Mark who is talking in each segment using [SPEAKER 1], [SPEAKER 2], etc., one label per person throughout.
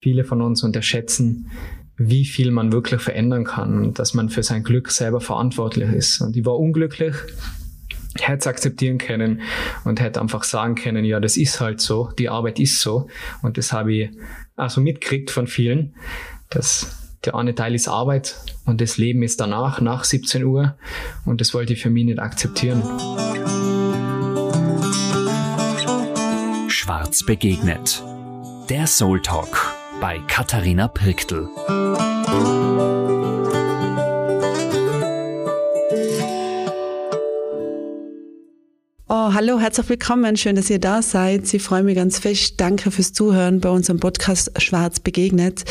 [SPEAKER 1] viele von uns unterschätzen, wie viel man wirklich verändern kann und dass man für sein Glück selber verantwortlich ist. Und ich war unglücklich, hätte es akzeptieren können und hätte einfach sagen können, ja, das ist halt so, die Arbeit ist so. Und das habe ich also mitgekriegt von vielen, dass der eine Teil ist Arbeit und das Leben ist danach, nach 17 Uhr. Und das wollte ich für mich nicht akzeptieren.
[SPEAKER 2] Schwarz begegnet. Der Soul Talk bei Katharina Pirktl.
[SPEAKER 3] Oh, hallo, herzlich willkommen. Schön, dass ihr da seid. Ich freue mich ganz fest. Danke fürs Zuhören bei unserem Podcast Schwarz begegnet.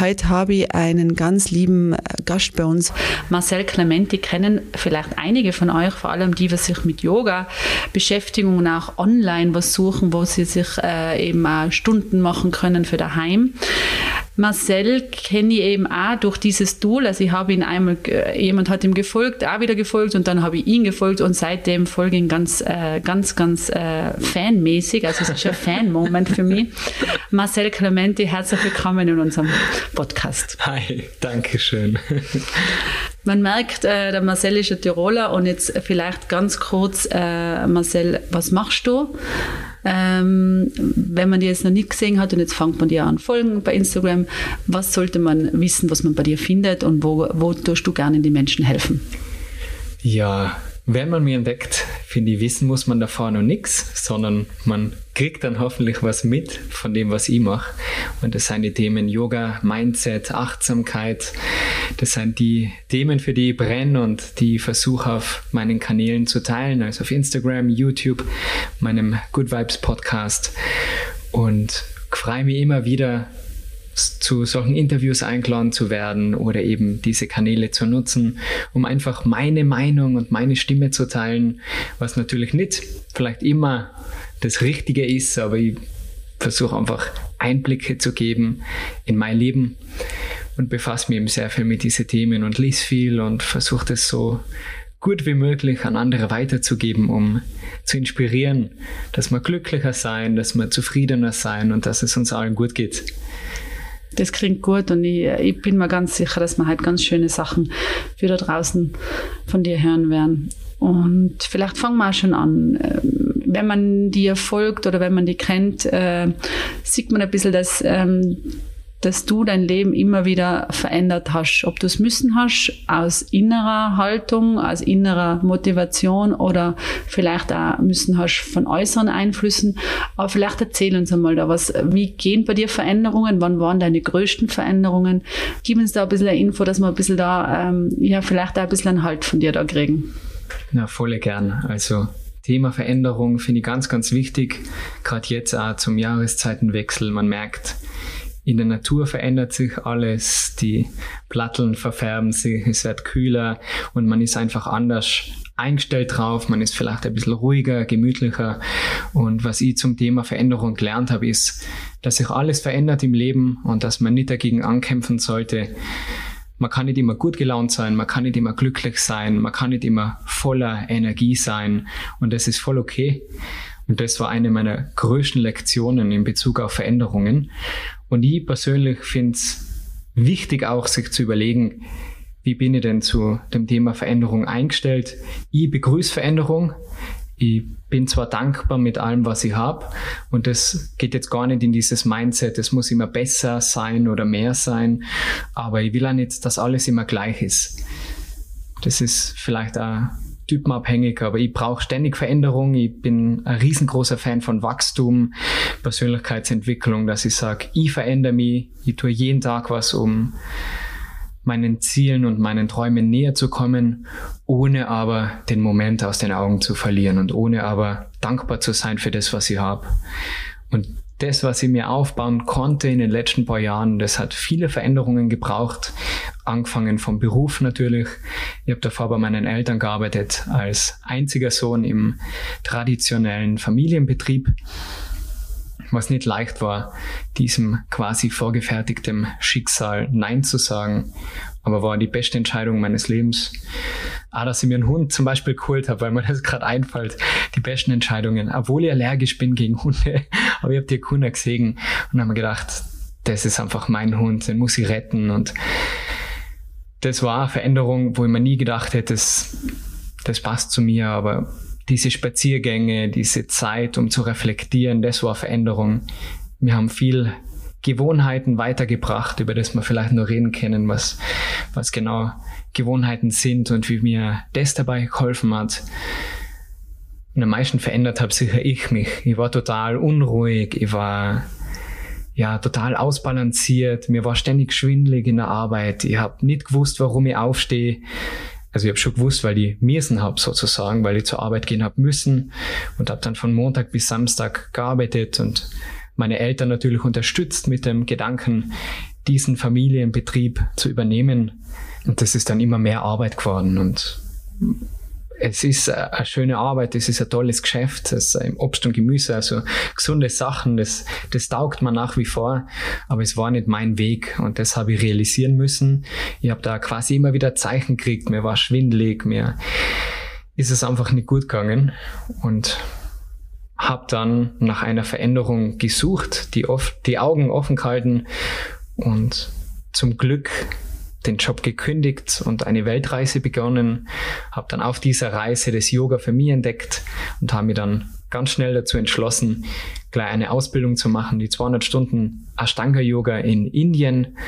[SPEAKER 3] Heute habe ich einen ganz lieben äh, Gast bei uns.
[SPEAKER 4] Marcel Clementi kennen vielleicht einige von euch, vor allem die, die sich mit Yoga beschäftigen und auch online was suchen, wo sie sich äh, eben auch Stunden machen können für daheim. Marcel kenne ich eben auch durch dieses Tool. Also ich habe ihn einmal, jemand hat ihm gefolgt, auch wieder gefolgt und dann habe ich ihn gefolgt und seitdem folge ich ihn ganz, äh, ganz, ganz äh, fanmäßig. Also es ist ein Fan-Moment für mich. Marcel Clementi, herzlich willkommen in unserem Podcast.
[SPEAKER 1] Hi, danke schön.
[SPEAKER 4] Man merkt, äh, der Marcel ist ein Tiroler und jetzt vielleicht ganz kurz, äh, Marcel, was machst du? Ähm, wenn man die jetzt noch nicht gesehen hat und jetzt fängt man dir an folgen bei Instagram, was sollte man wissen, was man bei dir findet und wo, wo tust du gerne den Menschen helfen?
[SPEAKER 1] Ja, wenn man mich entdeckt, finde ich, wissen muss man davor noch nichts, sondern man kriegt dann hoffentlich was mit von dem, was ich mache. Und das sind die Themen Yoga, Mindset, Achtsamkeit. Das sind die Themen, für die ich brenne und die ich versuche auf meinen Kanälen zu teilen, also auf Instagram, YouTube, meinem Good Vibes Podcast. Und freue mich immer wieder, zu solchen Interviews eingeladen zu werden oder eben diese Kanäle zu nutzen, um einfach meine Meinung und meine Stimme zu teilen, was natürlich nicht vielleicht immer das Richtige ist, aber ich versuche einfach Einblicke zu geben in mein Leben und befasse mich eben sehr viel mit diesen Themen und lese viel und versuche das so gut wie möglich an andere weiterzugeben, um zu inspirieren, dass wir glücklicher sein, dass wir zufriedener sein und dass es uns allen gut geht.
[SPEAKER 4] Das klingt gut und ich, ich bin mir ganz sicher, dass wir halt ganz schöne Sachen für da draußen von dir hören werden. Und vielleicht fangen wir auch schon an. Ähm, wenn man dir folgt oder wenn man die kennt, äh, sieht man ein bisschen, dass ähm, dass du dein Leben immer wieder verändert hast. Ob du es müssen hast, aus innerer Haltung, aus innerer Motivation oder vielleicht auch müssen hast von äußeren Einflüssen. Aber vielleicht erzähl uns einmal da was. Wie gehen bei dir Veränderungen? Wann waren deine größten Veränderungen? Gib uns da ein bisschen eine Info, dass wir ein bisschen da, ähm, ja, vielleicht auch ein bisschen einen Halt von dir da kriegen.
[SPEAKER 1] Na, voll gern. Also, Thema Veränderung finde ich ganz, ganz wichtig. Gerade jetzt auch zum Jahreszeitenwechsel. Man merkt, in der Natur verändert sich alles, die Platteln verfärben sich, es wird kühler und man ist einfach anders eingestellt drauf, man ist vielleicht ein bisschen ruhiger, gemütlicher. Und was ich zum Thema Veränderung gelernt habe, ist, dass sich alles verändert im Leben und dass man nicht dagegen ankämpfen sollte. Man kann nicht immer gut gelaunt sein, man kann nicht immer glücklich sein, man kann nicht immer voller Energie sein und das ist voll okay. Und das war eine meiner größten Lektionen in Bezug auf Veränderungen. Und ich persönlich finde es wichtig auch, sich zu überlegen, wie bin ich denn zu dem Thema Veränderung eingestellt? Ich begrüße Veränderung. Ich bin zwar dankbar mit allem, was ich habe, und das geht jetzt gar nicht in dieses Mindset, es muss immer besser sein oder mehr sein, aber ich will auch nicht, dass alles immer gleich ist. Das ist vielleicht auch typenabhängig, aber ich brauche ständig Veränderung. Ich bin ein riesengroßer Fan von Wachstum, Persönlichkeitsentwicklung, dass ich sage, ich verändere mich, ich tue jeden Tag was, um meinen Zielen und meinen Träumen näher zu kommen, ohne aber den Moment aus den Augen zu verlieren und ohne aber dankbar zu sein für das, was ich habe. Und das, was ich mir aufbauen konnte in den letzten paar Jahren, das hat viele Veränderungen gebraucht. Angefangen vom Beruf natürlich. Ich habe davor bei meinen Eltern gearbeitet als einziger Sohn im traditionellen Familienbetrieb was nicht leicht war, diesem quasi vorgefertigtem Schicksal Nein zu sagen, aber war die beste Entscheidung meines Lebens. Ah, dass ich mir einen Hund zum Beispiel geholt habe, weil mir das gerade einfällt, die besten Entscheidungen. Obwohl ich allergisch bin gegen Hunde, aber ich habe die Kunden gesehen und habe mir gedacht, das ist einfach mein Hund, den muss ich retten. Und das war eine Veränderung, wo ich mir nie gedacht hätte, das, das passt zu mir, aber diese Spaziergänge, diese Zeit, um zu reflektieren, das war Veränderung. Wir haben viel Gewohnheiten weitergebracht, über das wir vielleicht noch reden können, was, was genau Gewohnheiten sind und wie mir das dabei geholfen hat. Und am meisten verändert habe sicher ich mich. Ich war total unruhig, ich war ja total ausbalanciert, mir war ständig schwindelig in der Arbeit, ich habe nicht gewusst, warum ich aufstehe. Also ich habe schon gewusst, weil ich müssen habe sozusagen, weil ich zur Arbeit gehen habe müssen und habe dann von Montag bis Samstag gearbeitet und meine Eltern natürlich unterstützt mit dem Gedanken, diesen Familienbetrieb zu übernehmen. Und das ist dann immer mehr Arbeit geworden und es ist eine schöne Arbeit, es ist ein tolles Geschäft, es ist Obst und Gemüse, also gesunde Sachen, das, das taugt man nach wie vor, aber es war nicht mein Weg und das habe ich realisieren müssen. Ich habe da quasi immer wieder Zeichen gekriegt, mir war schwindelig, mir ist es einfach nicht gut gegangen und habe dann nach einer Veränderung gesucht, die oft die Augen offen gehalten und zum Glück den Job gekündigt und eine Weltreise begonnen, habe dann auf dieser Reise das Yoga für mich entdeckt und habe mich dann ganz schnell dazu entschlossen, gleich eine Ausbildung zu machen, die 200 Stunden Ashtanga Yoga in Indien.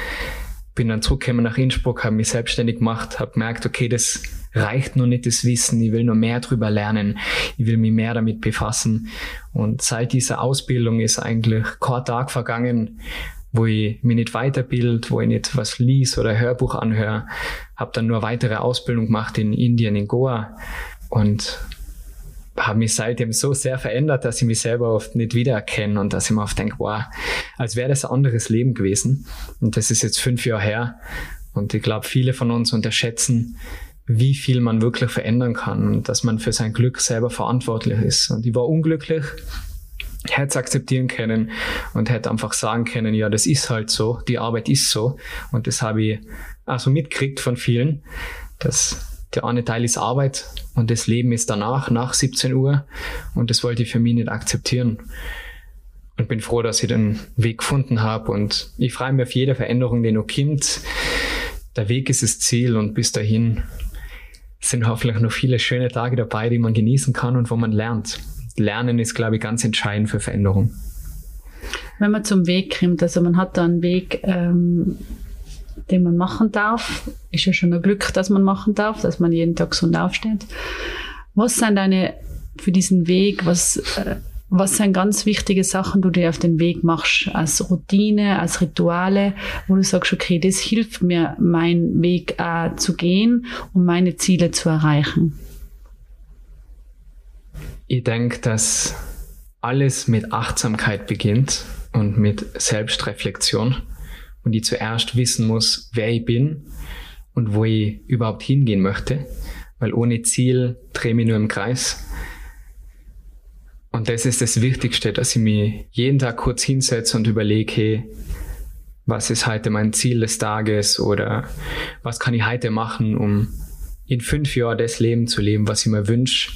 [SPEAKER 1] Bin dann zurückgekommen nach Innsbruck, habe mich selbstständig gemacht, habe gemerkt, okay, das reicht noch nicht das Wissen, ich will noch mehr drüber lernen, ich will mich mehr damit befassen. Und seit dieser Ausbildung ist eigentlich kein Tag vergangen, wo ich mich nicht weiterbild, wo ich nicht was lies oder Hörbuch anhöre. Habe dann nur weitere Ausbildung gemacht in Indien, in Goa und habe mich seitdem so sehr verändert, dass ich mich selber oft nicht wiedererkenne und dass ich mir oft denke, wow, als wäre das ein anderes Leben gewesen. Und das ist jetzt fünf Jahre her. Und ich glaube, viele von uns unterschätzen, wie viel man wirklich verändern kann und dass man für sein Glück selber verantwortlich ist. Und ich war unglücklich, hätte akzeptieren können und hätte einfach sagen können, ja, das ist halt so, die Arbeit ist so. Und das habe ich also mitgekriegt von vielen, dass der eine Teil ist Arbeit und das Leben ist danach, nach 17 Uhr. Und das wollte ich für mich nicht akzeptieren. Und bin froh, dass ich den Weg gefunden habe. Und ich freue mich auf jede Veränderung, die noch kommt. Der Weg ist das Ziel und bis dahin sind hoffentlich noch viele schöne Tage dabei, die man genießen kann und wo man lernt. Lernen ist, glaube ich, ganz entscheidend für Veränderung.
[SPEAKER 4] Wenn man zum Weg kommt, also man hat da einen Weg, ähm, den man machen darf, ist ja schon ein Glück, dass man machen darf, dass man jeden Tag gesund aufsteht. Was sind deine für diesen Weg, was äh, was sind ganz wichtige Sachen, du dir auf den Weg machst, als Routine, als Rituale, wo du sagst, okay, das hilft mir, meinen Weg äh, zu gehen, um meine Ziele zu erreichen?
[SPEAKER 1] Ich denke, dass alles mit Achtsamkeit beginnt und mit Selbstreflexion und ich zuerst wissen muss, wer ich bin und wo ich überhaupt hingehen möchte, weil ohne Ziel drehe ich mich nur im Kreis und das ist das Wichtigste, dass ich mich jeden Tag kurz hinsetze und überlege, hey, was ist heute mein Ziel des Tages oder was kann ich heute machen, um in fünf Jahren das Leben zu leben, was ich mir wünsche.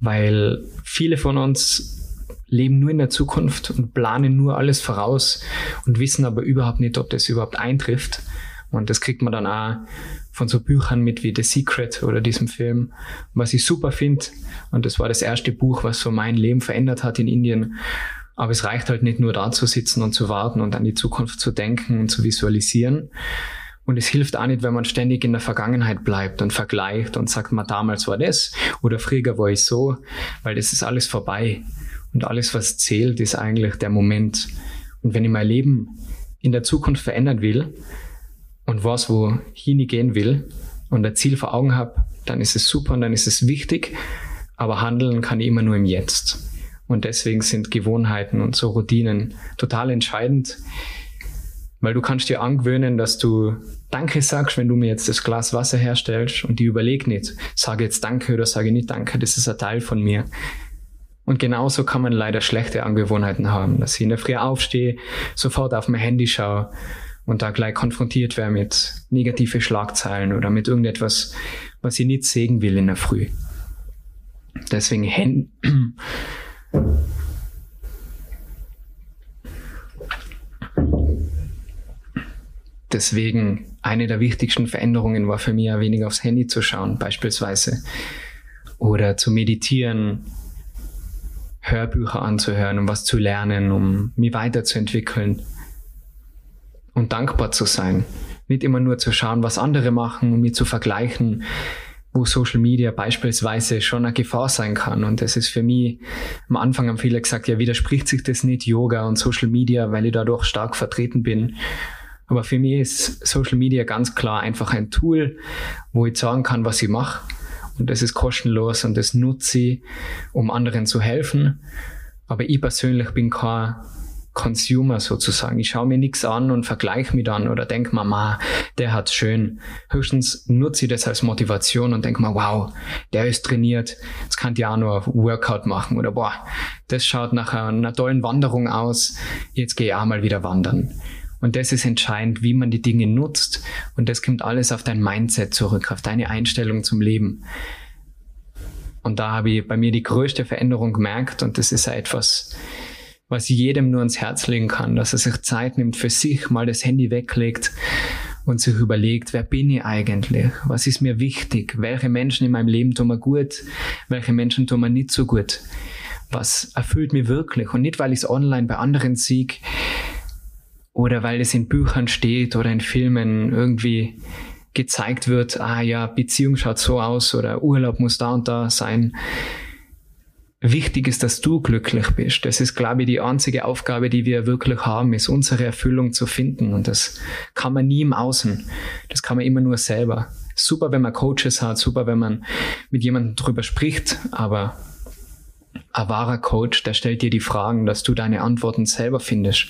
[SPEAKER 1] Weil viele von uns leben nur in der Zukunft und planen nur alles voraus und wissen aber überhaupt nicht, ob das überhaupt eintrifft. Und das kriegt man dann auch von so Büchern mit wie The Secret oder diesem Film, was ich super finde. Und das war das erste Buch, was so mein Leben verändert hat in Indien. Aber es reicht halt nicht nur da zu sitzen und zu warten und an die Zukunft zu denken und zu visualisieren. Und es hilft auch nicht, wenn man ständig in der Vergangenheit bleibt und vergleicht und sagt, mal damals war das oder früher war ich so, weil das ist alles vorbei. Und alles, was zählt, ist eigentlich der Moment. Und wenn ich mein Leben in der Zukunft verändern will, und weiß, wohin ich gehen will und ein Ziel vor Augen habe, dann ist es super und dann ist es wichtig. Aber handeln kann ich immer nur im Jetzt. Und deswegen sind Gewohnheiten und so Routinen total entscheidend, weil du kannst dir angewöhnen, dass du Danke sagst, wenn du mir jetzt das Glas Wasser herstellst und die überleg nicht, sage jetzt Danke oder sage nicht Danke, das ist ein Teil von mir. Und genauso kann man leider schlechte Angewohnheiten haben, dass ich in der Früh aufstehe, sofort auf mein Handy schaue und da gleich konfrontiert wäre mit negative Schlagzeilen oder mit irgendetwas, was ich nicht sehen will in der Früh. Deswegen Hand deswegen eine der wichtigsten Veränderungen war für mich ja weniger aufs Handy zu schauen, beispielsweise. Oder zu meditieren, Hörbücher anzuhören, um was zu lernen, um mich weiterzuentwickeln und dankbar zu sein. Nicht immer nur zu schauen, was andere machen, um mich zu vergleichen, wo Social Media beispielsweise schon eine Gefahr sein kann. Und das ist für mich, am Anfang haben viele gesagt, ja, widerspricht sich das nicht Yoga und Social Media, weil ich dadurch stark vertreten bin. Aber für mich ist Social Media ganz klar einfach ein Tool, wo ich sagen kann, was ich mache. Und das ist kostenlos und das nutze ich, um anderen zu helfen. Aber ich persönlich bin kein Consumer sozusagen. Ich schaue mir nichts an und vergleiche mich dann oder denke mir, ma, der hat's schön. Höchstens nutze ich das als Motivation und denke mir, wow, der ist trainiert, jetzt kann ich auch nur Workout machen oder boah, das schaut nach einer tollen Wanderung aus, jetzt gehe ich auch mal wieder wandern. Und das ist entscheidend, wie man die Dinge nutzt. Und das kommt alles auf dein Mindset zurück, auf deine Einstellung zum Leben. Und da habe ich bei mir die größte Veränderung gemerkt und das ist ja etwas, was jedem nur ans Herz legen kann, dass er sich Zeit nimmt für sich, mal das Handy weglegt und sich überlegt, wer bin ich eigentlich? Was ist mir wichtig? Welche Menschen in meinem Leben tun mir gut? Welche Menschen tun mir nicht so gut? Was erfüllt mich wirklich? Und nicht, weil ich es online bei anderen sieg oder weil es in Büchern steht oder in Filmen irgendwie gezeigt wird, ah ja, Beziehung schaut so aus oder Urlaub muss da und da sein, wichtig ist, dass du glücklich bist. Das ist, glaube ich, die einzige Aufgabe, die wir wirklich haben, ist unsere Erfüllung zu finden. Und das kann man nie im Außen. Das kann man immer nur selber. Super, wenn man Coaches hat, super, wenn man mit jemandem drüber spricht, aber ein wahrer Coach, der stellt dir die Fragen, dass du deine Antworten selber findest.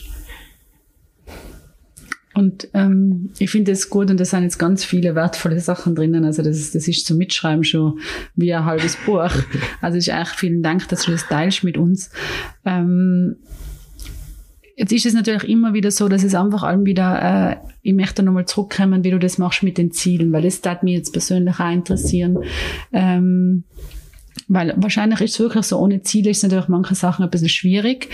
[SPEAKER 4] Und ähm, ich finde es gut und da sind jetzt ganz viele wertvolle Sachen drinnen. Also das ist, das ist zum Mitschreiben schon wie ein halbes Buch. Also ich eigentlich vielen Dank, dass du das teilst mit uns. Ähm, Jetzt ist es natürlich immer wieder so, dass es einfach allem wieder, äh, ich möchte nochmal zurückkommen, wie du das machst mit den Zielen, weil das darf mich jetzt persönlich auch interessieren. Ähm, weil wahrscheinlich ist es wirklich so, ohne Ziele ist natürlich manche Sachen ein bisschen schwierig.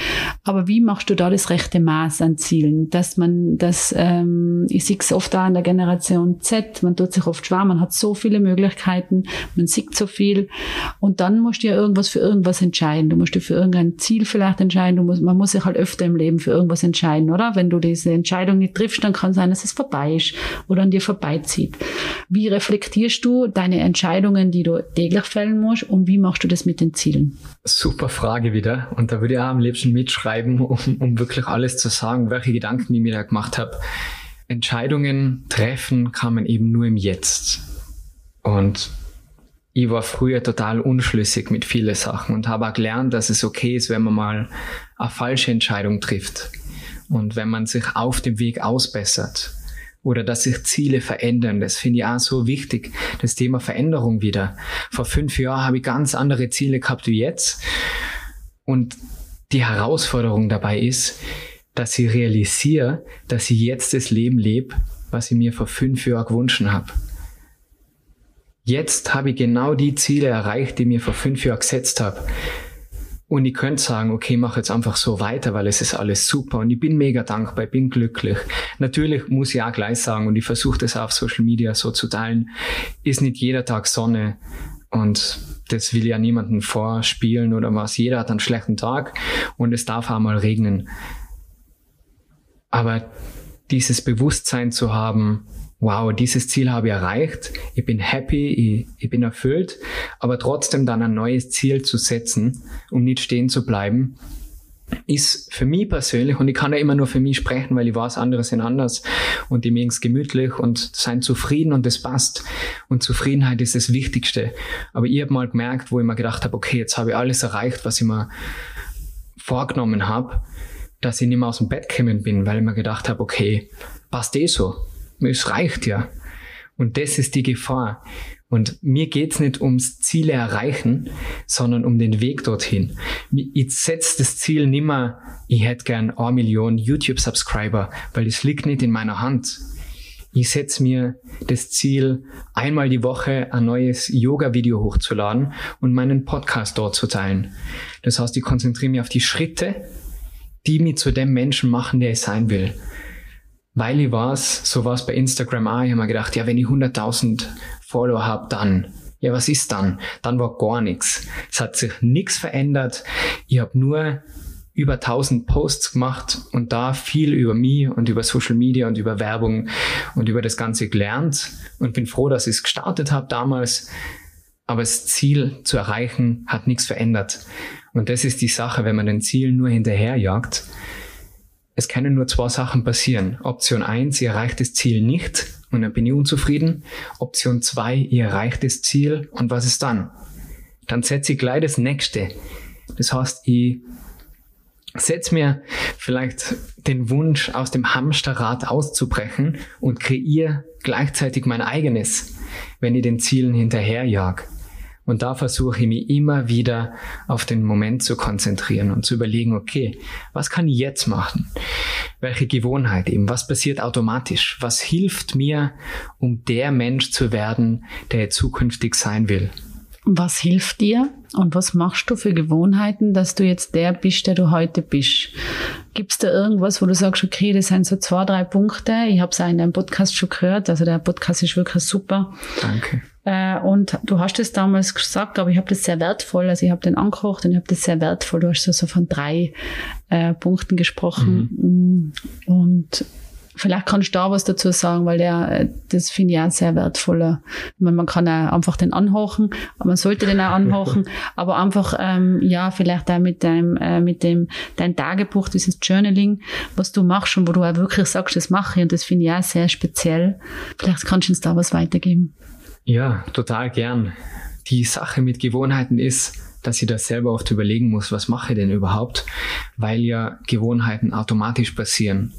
[SPEAKER 4] Aber wie machst du da das rechte Maß an Zielen? Dass man, dass, ähm, ich sehe es oft da in der Generation Z, man tut sich oft schwer, man hat so viele Möglichkeiten, man sieht so viel. Und dann musst du ja irgendwas für irgendwas entscheiden. Du musst dich für irgendein Ziel vielleicht entscheiden. Du musst, man muss sich halt öfter im Leben für irgendwas entscheiden, oder? Wenn du diese Entscheidung nicht triffst, dann kann sein, dass es vorbei ist oder an dir vorbeizieht. Wie reflektierst du deine Entscheidungen, die du täglich fällen musst und wie machst du das mit den Zielen?
[SPEAKER 1] Super Frage wieder. Und da würde ich auch am liebsten mitschreiben, um, um wirklich alles zu sagen, welche Gedanken ich mir da gemacht habe. Entscheidungen treffen kann man eben nur im Jetzt. Und ich war früher total unschlüssig mit vielen Sachen und habe auch gelernt, dass es okay ist, wenn man mal eine falsche Entscheidung trifft. Und wenn man sich auf dem Weg ausbessert oder dass sich Ziele verändern. Das finde ich auch so wichtig. Das Thema Veränderung wieder. Vor fünf Jahren habe ich ganz andere Ziele gehabt wie jetzt. Und die Herausforderung dabei ist, dass ich realisiere, dass ich jetzt das Leben lebe, was ich mir vor fünf Jahren gewünscht habe. Jetzt habe ich genau die Ziele erreicht, die ich mir vor fünf Jahren gesetzt habe. Und ich könnte sagen, okay, mach jetzt einfach so weiter, weil es ist alles super und ich bin mega dankbar, ich bin glücklich. Natürlich muss ich auch gleich sagen und ich versuche das auf Social Media so zu teilen, ist nicht jeder Tag Sonne und das will ja niemanden vorspielen oder was. Jeder hat einen schlechten Tag und es darf auch mal regnen. Aber dieses Bewusstsein zu haben, wow, dieses Ziel habe ich erreicht, ich bin happy, ich, ich bin erfüllt, aber trotzdem dann ein neues Ziel zu setzen, um nicht stehen zu bleiben, ist für mich persönlich, und ich kann ja immer nur für mich sprechen, weil ich weiß, andere sind anders und die mögen es gemütlich und sind zufrieden und das passt. Und Zufriedenheit ist das Wichtigste. Aber ich habe mal gemerkt, wo ich mir gedacht habe, okay, jetzt habe ich alles erreicht, was ich mir vorgenommen habe, dass ich nicht mehr aus dem Bett gekommen bin, weil ich mir gedacht habe, okay, passt eh so es reicht ja. Und das ist die Gefahr. Und mir geht's nicht ums Ziele erreichen, sondern um den Weg dorthin. Ich setze das Ziel nicht mehr, ich hätte gern eine Million YouTube-Subscriber, weil es liegt nicht in meiner Hand. Ich setze mir das Ziel, einmal die Woche ein neues Yoga-Video hochzuladen und meinen Podcast dort zu teilen. Das heißt, ich konzentriere mich auf die Schritte, die mich zu dem Menschen machen, der ich sein will. Weil ich weiß, so war bei Instagram auch, ich habe mir gedacht, ja, wenn ich 100.000 Follower habe, dann. Ja, was ist dann? Dann war gar nichts. Es hat sich nichts verändert. Ich habe nur über 1000 Posts gemacht und da viel über mich und über Social Media und über Werbung und über das Ganze gelernt und bin froh, dass ich es gestartet habe damals. Aber das Ziel zu erreichen hat nichts verändert. Und das ist die Sache, wenn man den Ziel nur hinterherjagt. Es können nur zwei Sachen passieren. Option eins: ihr erreicht das Ziel nicht und dann bin ich unzufrieden. Option zwei: ihr erreicht das Ziel und was ist dann? Dann setze ich gleich das nächste. Das heißt, ich setze mir vielleicht den Wunsch, aus dem Hamsterrad auszubrechen und kreiere gleichzeitig mein eigenes, wenn ich den Zielen hinterherjag. Und da versuche ich mich immer wieder auf den Moment zu konzentrieren und zu überlegen, okay, was kann ich jetzt machen? Welche Gewohnheit eben? Was passiert automatisch? Was hilft mir, um der Mensch zu werden, der zukünftig sein will?
[SPEAKER 4] Was hilft dir und was machst du für Gewohnheiten, dass du jetzt der bist, der du heute bist? Gibt es da irgendwas, wo du sagst, okay, das sind so zwei, drei Punkte. Ich habe es auch in deinem Podcast schon gehört. Also der Podcast ist wirklich super.
[SPEAKER 1] Danke.
[SPEAKER 4] Äh, und du hast es damals gesagt, aber ich habe das sehr wertvoll. Also ich habe den angekocht und ich habe das sehr wertvoll. Du hast so, so von drei äh, Punkten gesprochen. Mhm. Und Vielleicht kannst du da was dazu sagen, weil der, äh, das finde ich auch sehr wertvoller. Man, man kann auch einfach den anhochen, man sollte den auch anhochen, aber einfach, ähm, ja, vielleicht auch mit deinem, äh, mit dem, dein Tagebuch, dieses Journaling, was du machst und wo du auch wirklich sagst, das mache ich und das finde ich auch sehr speziell. Vielleicht kannst du uns da was weitergeben.
[SPEAKER 1] Ja, total gern. Die Sache mit Gewohnheiten ist, dass ich das selber oft überlegen muss, was mache ich denn überhaupt, weil ja Gewohnheiten automatisch passieren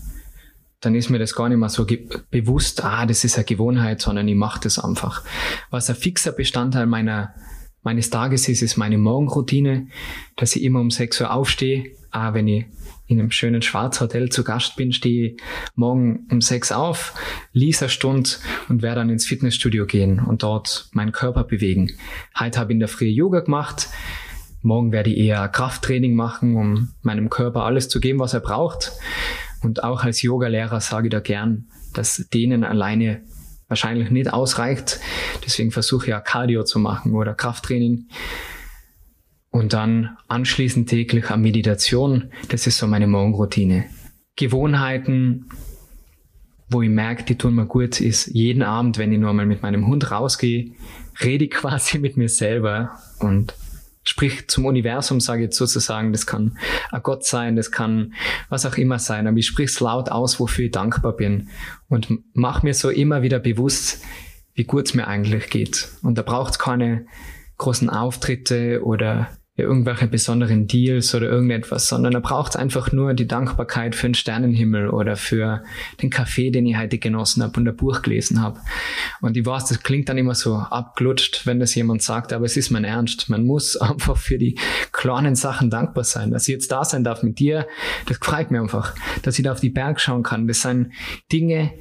[SPEAKER 1] dann ist mir das gar nicht mehr so bewusst, ah, das ist eine Gewohnheit, sondern ich mache das einfach. Was ein fixer Bestandteil meiner, meines Tages ist, ist meine Morgenroutine, dass ich immer um 6 Uhr aufstehe. Ah, wenn ich in einem schönen Schwarzhotel zu Gast bin, stehe ich morgen um 6 auf, lese eine Stunde und werde dann ins Fitnessstudio gehen und dort meinen Körper bewegen. Heute habe ich in der Früh Yoga gemacht. Morgen werde ich eher Krafttraining machen, um meinem Körper alles zu geben, was er braucht. Und auch als Yogalehrer sage ich da gern, dass denen alleine wahrscheinlich nicht ausreicht. Deswegen versuche ich ja Cardio zu machen oder Krafttraining. Und dann anschließend täglich eine Meditation. Das ist so meine Morgenroutine. Gewohnheiten, wo ich merke, die tun mir gut, ist jeden Abend, wenn ich nur mal mit meinem Hund rausgehe, rede ich quasi mit mir selber und sprich zum Universum, sage ich jetzt sozusagen, das kann ein Gott sein, das kann was auch immer sein, aber ich sprich es laut aus, wofür ich dankbar bin und mach mir so immer wieder bewusst, wie gut es mir eigentlich geht. Und da braucht es keine großen Auftritte oder irgendwelche besonderen Deals oder irgendetwas, sondern er braucht einfach nur die Dankbarkeit für den Sternenhimmel oder für den Kaffee, den ich heute genossen habe und ein Buch gelesen habe. Und ich weiß, das klingt dann immer so abglutscht, wenn das jemand sagt, aber es ist mein Ernst. Man muss einfach für die kleinen Sachen dankbar sein. Dass ich jetzt da sein darf mit dir, das freut mir einfach. Dass ich da auf die Berg schauen kann. Das sind Dinge,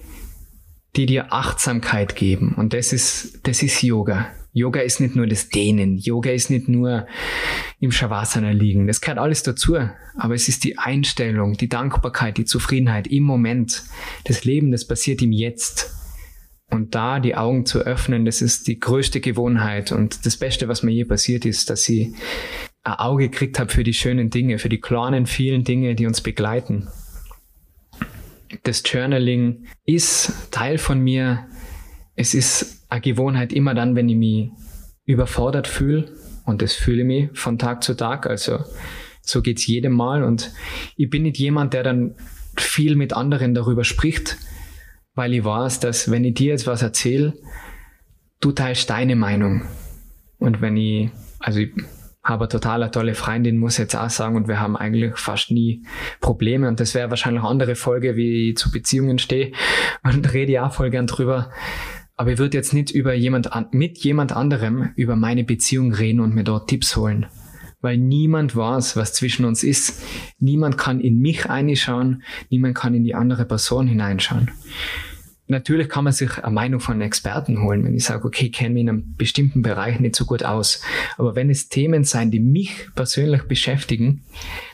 [SPEAKER 1] die dir Achtsamkeit geben. Und das ist, das ist Yoga. Yoga ist nicht nur das Dehnen, Yoga ist nicht nur im Shavasana liegen, das gehört alles dazu, aber es ist die Einstellung, die Dankbarkeit, die Zufriedenheit im Moment, das Leben, das passiert im Jetzt. Und da die Augen zu öffnen, das ist die größte Gewohnheit und das Beste, was mir je passiert ist, dass ich ein Auge gekriegt habe für die schönen Dinge, für die kleinen, vielen Dinge, die uns begleiten. Das Journaling ist Teil von mir. Es ist eine Gewohnheit immer dann, wenn ich mich überfordert fühle. Und das fühle ich mich von Tag zu Tag. Also so geht's jedem Mal. Und ich bin nicht jemand, der dann viel mit anderen darüber spricht, weil ich weiß, dass wenn ich dir jetzt was erzähle, du teilst deine Meinung. Und wenn ich, also ich habe eine total tolle Freundin, muss ich jetzt auch sagen, und wir haben eigentlich fast nie Probleme. Und das wäre wahrscheinlich eine andere Folge, wie ich zu Beziehungen stehe. Und rede ja auch voll gern drüber. Aber ich würde jetzt nicht über jemand an, mit jemand anderem über meine Beziehung reden und mir dort Tipps holen. Weil niemand weiß, was zwischen uns ist. Niemand kann in mich einschauen, niemand kann in die andere Person hineinschauen. natürlich kann man sich eine Meinung von Experten holen, wenn ich sage, okay, ich kenne mich in einem bestimmten Bereich nicht so gut aus. Aber wenn es Themen sein, die mich persönlich beschäftigen,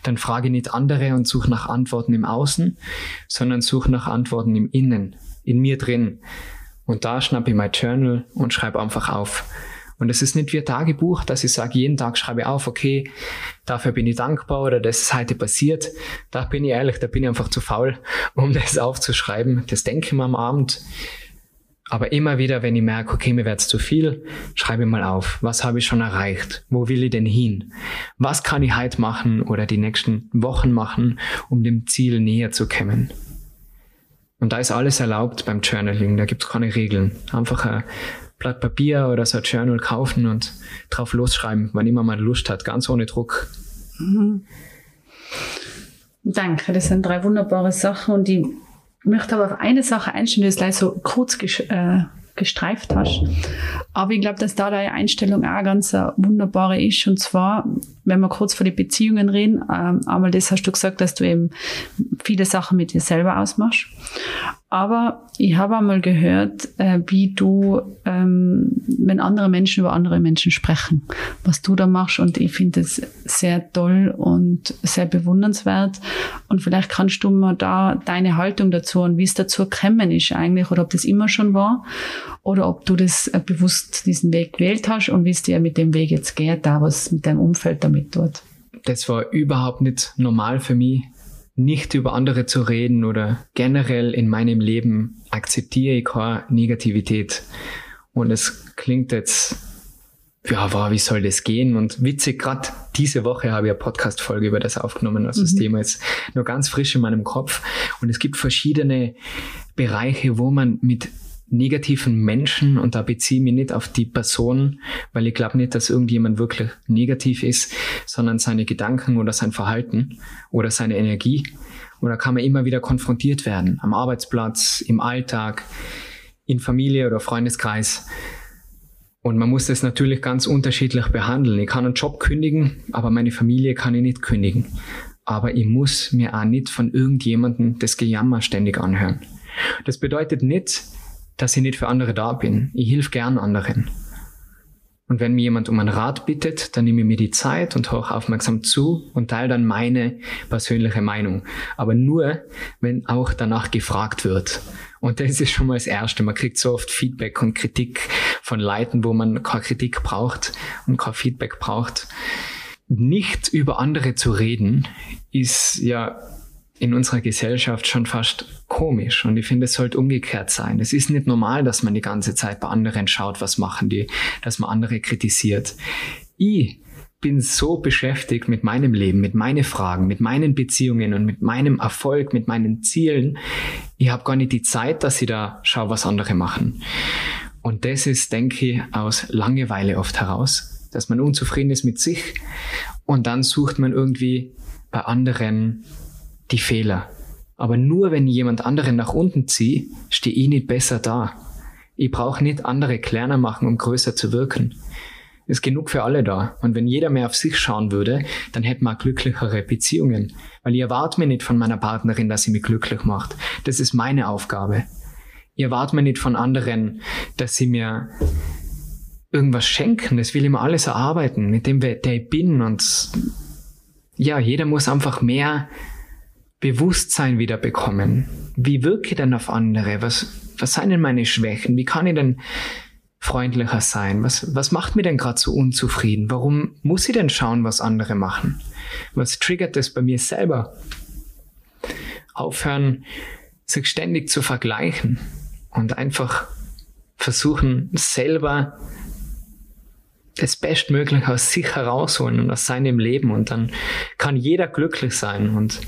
[SPEAKER 1] dann frage ich nicht andere und suche nach Antworten im Außen, sondern suche nach Antworten im Innen, in mir drin. Und da schnappe ich mein Journal und schreibe einfach auf. Und es ist nicht wie ein Tagebuch, dass ich sage, jeden Tag schreibe ich auf, okay, dafür bin ich dankbar oder das ist heute passiert. Da bin ich ehrlich, da bin ich einfach zu faul, um das aufzuschreiben. Das denke ich mir am Abend. Aber immer wieder, wenn ich merke, okay, mir wird es zu viel, schreibe ich mal auf. Was habe ich schon erreicht? Wo will ich denn hin? Was kann ich heute machen oder die nächsten Wochen machen, um dem Ziel näher zu kommen? Und da ist alles erlaubt beim Journaling. Da gibt es keine Regeln. Einfach ein Blatt Papier oder so ein Journal kaufen und drauf losschreiben, wann immer man Lust hat, ganz ohne Druck. Mhm.
[SPEAKER 4] Danke, das sind drei wunderbare Sachen und ich möchte aber auf eine Sache einstellen, die du gleich so kurz äh, gestreift hast. Aber ich glaube, dass da deine Einstellung auch ganz eine wunderbare ist. Und zwar, wenn wir kurz vor die Beziehungen reden, ähm, einmal das hast du gesagt, dass du eben viele Sachen mit dir selber ausmachst. Aber ich habe einmal gehört, äh, wie du, ähm, wenn andere Menschen über andere Menschen sprechen, was du da machst. Und ich finde es sehr toll und sehr bewundernswert. Und vielleicht kannst du mir da deine Haltung dazu und wie es dazu gekommen ist eigentlich, oder ob das immer schon war, oder ob du das äh, bewusst diesen Weg gewählt hast und wie es dir mit dem Weg jetzt geht, da was mit deinem Umfeld damit tut.
[SPEAKER 1] Das war überhaupt nicht normal für mich nicht über andere zu reden oder generell in meinem Leben akzeptiere ich keine Negativität. Und es klingt jetzt, ja, wow, wie soll das gehen? Und witzig, gerade diese Woche habe ich eine Podcast-Folge über das aufgenommen. Also mhm. das Thema ist nur ganz frisch in meinem Kopf. Und es gibt verschiedene Bereiche, wo man mit negativen Menschen und da beziehe ich mich nicht auf die Person, weil ich glaube nicht, dass irgendjemand wirklich negativ ist, sondern seine Gedanken oder sein Verhalten oder seine Energie. Und da kann man immer wieder konfrontiert werden, am Arbeitsplatz, im Alltag, in Familie oder Freundeskreis. Und man muss das natürlich ganz unterschiedlich behandeln. Ich kann einen Job kündigen, aber meine Familie kann ich nicht kündigen. Aber ich muss mir auch nicht von irgendjemandem das Gejammer ständig anhören. Das bedeutet nicht, dass ich nicht für andere da bin. Ich hilf gern anderen. Und wenn mir jemand um einen Rat bittet, dann nehme ich mir die Zeit und höre aufmerksam zu und teile dann meine persönliche Meinung. Aber nur, wenn auch danach gefragt wird. Und das ist schon mal das Erste. Man kriegt so oft Feedback und Kritik von Leuten, wo man keine Kritik braucht und kein Feedback braucht. Nicht über andere zu reden, ist ja in unserer Gesellschaft schon fast komisch. Und ich finde, es sollte umgekehrt sein. Es ist nicht normal, dass man die ganze Zeit bei anderen schaut, was machen die, dass man andere kritisiert. Ich bin so beschäftigt mit meinem Leben, mit meinen Fragen, mit meinen Beziehungen und mit meinem Erfolg, mit meinen Zielen. Ich habe gar nicht die Zeit, dass ich da schaue, was andere machen. Und das ist, denke ich, aus Langeweile oft heraus, dass man unzufrieden ist mit sich und dann sucht man irgendwie bei anderen die Fehler. Aber nur wenn jemand anderen nach unten zieht, stehe ich nicht besser da. Ich brauche nicht andere kleiner machen, um größer zu wirken. Ist genug für alle da. Und wenn jeder mehr auf sich schauen würde, dann hätten wir glücklichere Beziehungen. Weil ich erwarte mir nicht von meiner Partnerin, dass sie mich glücklich macht. Das ist meine Aufgabe. Ich erwarte mir nicht von anderen, dass sie mir irgendwas schenken. Das will ich mir alles erarbeiten, mit dem, der ich bin. Und ja, jeder muss einfach mehr Bewusstsein wieder bekommen. Wie wirke ich denn auf andere? Was, was sind denn meine Schwächen? Wie kann ich denn freundlicher sein? Was, was macht mir denn gerade so unzufrieden? Warum muss ich denn schauen, was andere machen? Was triggert das bei mir selber? Aufhören, sich ständig zu vergleichen und einfach versuchen, selber das Bestmögliche aus sich herausholen und aus seinem Leben und dann kann jeder glücklich sein und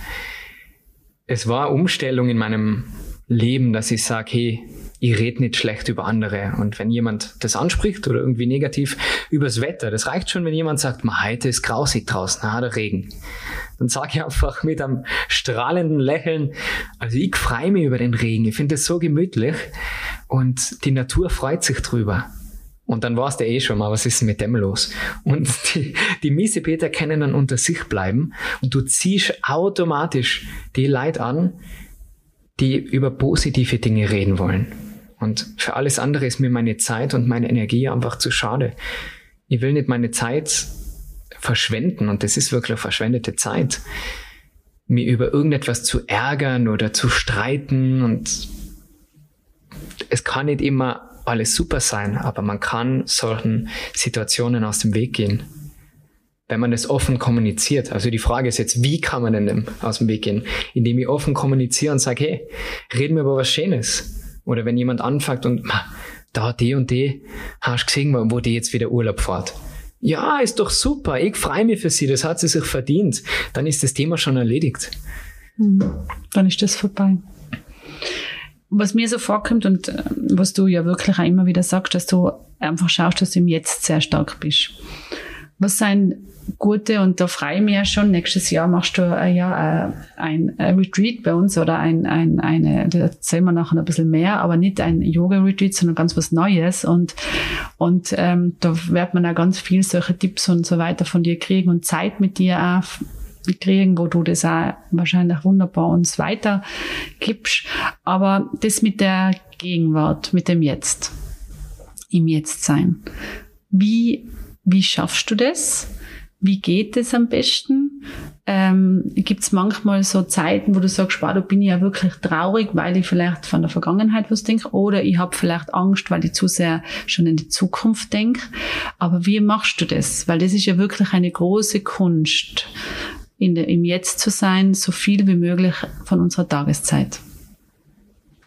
[SPEAKER 1] es war Umstellung in meinem Leben, dass ich sage, hey, ich rede nicht schlecht über andere. Und wenn jemand das anspricht oder irgendwie negativ übers Wetter, das reicht schon, wenn jemand sagt, heute ist grausig draußen, na, der Regen. Dann sage ich einfach mit einem strahlenden Lächeln, also ich freue mich über den Regen, ich finde es so gemütlich und die Natur freut sich drüber. Und dann war es der eh schon mal, was ist mit dem los? Und die, die Miesepeter können dann unter sich bleiben und du ziehst automatisch die Leute an, die über positive Dinge reden wollen. Und für alles andere ist mir meine Zeit und meine Energie einfach zu schade. Ich will nicht meine Zeit verschwenden und das ist wirklich verschwendete Zeit, mir über irgendetwas zu ärgern oder zu streiten und es kann nicht immer alles super sein, aber man kann solchen Situationen aus dem Weg gehen. Wenn man es offen kommuniziert. Also die Frage ist jetzt, wie kann man denn aus dem Weg gehen? Indem ich offen kommuniziere und sage, hey, reden wir über was Schönes. Oder wenn jemand anfängt und da die und die, hast gesehen, wo die jetzt wieder Urlaub fährt. Ja, ist doch super. Ich freue mich für sie. Das hat sie sich verdient. Dann ist das Thema schon erledigt.
[SPEAKER 4] Hm. Dann ist das vorbei was mir so vorkommt und äh, was du ja wirklich auch immer wieder sagst, dass du einfach schaust, dass du im Jetzt sehr stark bist. Was sind gute, und da freue ich mich ja schon, nächstes Jahr machst du äh, ja äh, ein, ein Retreat bei uns oder ein, ein, eine, da erzählen wir nachher ein bisschen mehr, aber nicht ein Yoga-Retreat, sondern ganz was Neues und, und ähm, da wird man auch ganz viel solche Tipps und so weiter von dir kriegen und Zeit mit dir auch kriegen, wo du das auch wahrscheinlich wunderbar uns weitergibst. Aber das mit der Gegenwart, mit dem Jetzt, im Jetzt-Sein. Wie, wie schaffst du das? Wie geht es am besten? Ähm, Gibt es manchmal so Zeiten, wo du sagst, wow, da bin ich ja wirklich traurig, weil ich vielleicht von der Vergangenheit was denke oder ich habe vielleicht Angst, weil ich zu sehr schon in die Zukunft denke. Aber wie machst du das? Weil das ist ja wirklich eine große Kunst, in der, im Jetzt zu sein, so viel wie möglich von unserer Tageszeit.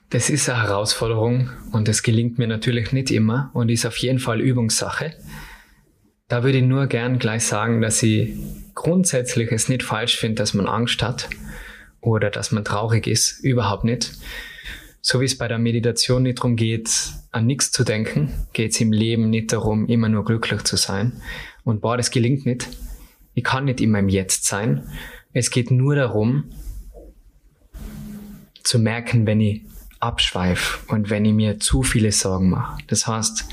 [SPEAKER 1] Das ist eine Herausforderung und es gelingt mir natürlich nicht immer und ist auf jeden Fall Übungssache. Da würde ich nur gern gleich sagen, dass ich grundsätzlich es nicht falsch finde, dass man Angst hat oder dass man traurig ist. Überhaupt nicht. So wie es bei der Meditation nicht darum geht, an nichts zu denken, geht es im Leben nicht darum, immer nur glücklich zu sein. Und boah, das gelingt nicht. Ich kann nicht immer im Jetzt sein. Es geht nur darum, zu merken, wenn ich abschweife und wenn ich mir zu viele Sorgen mache. Das heißt,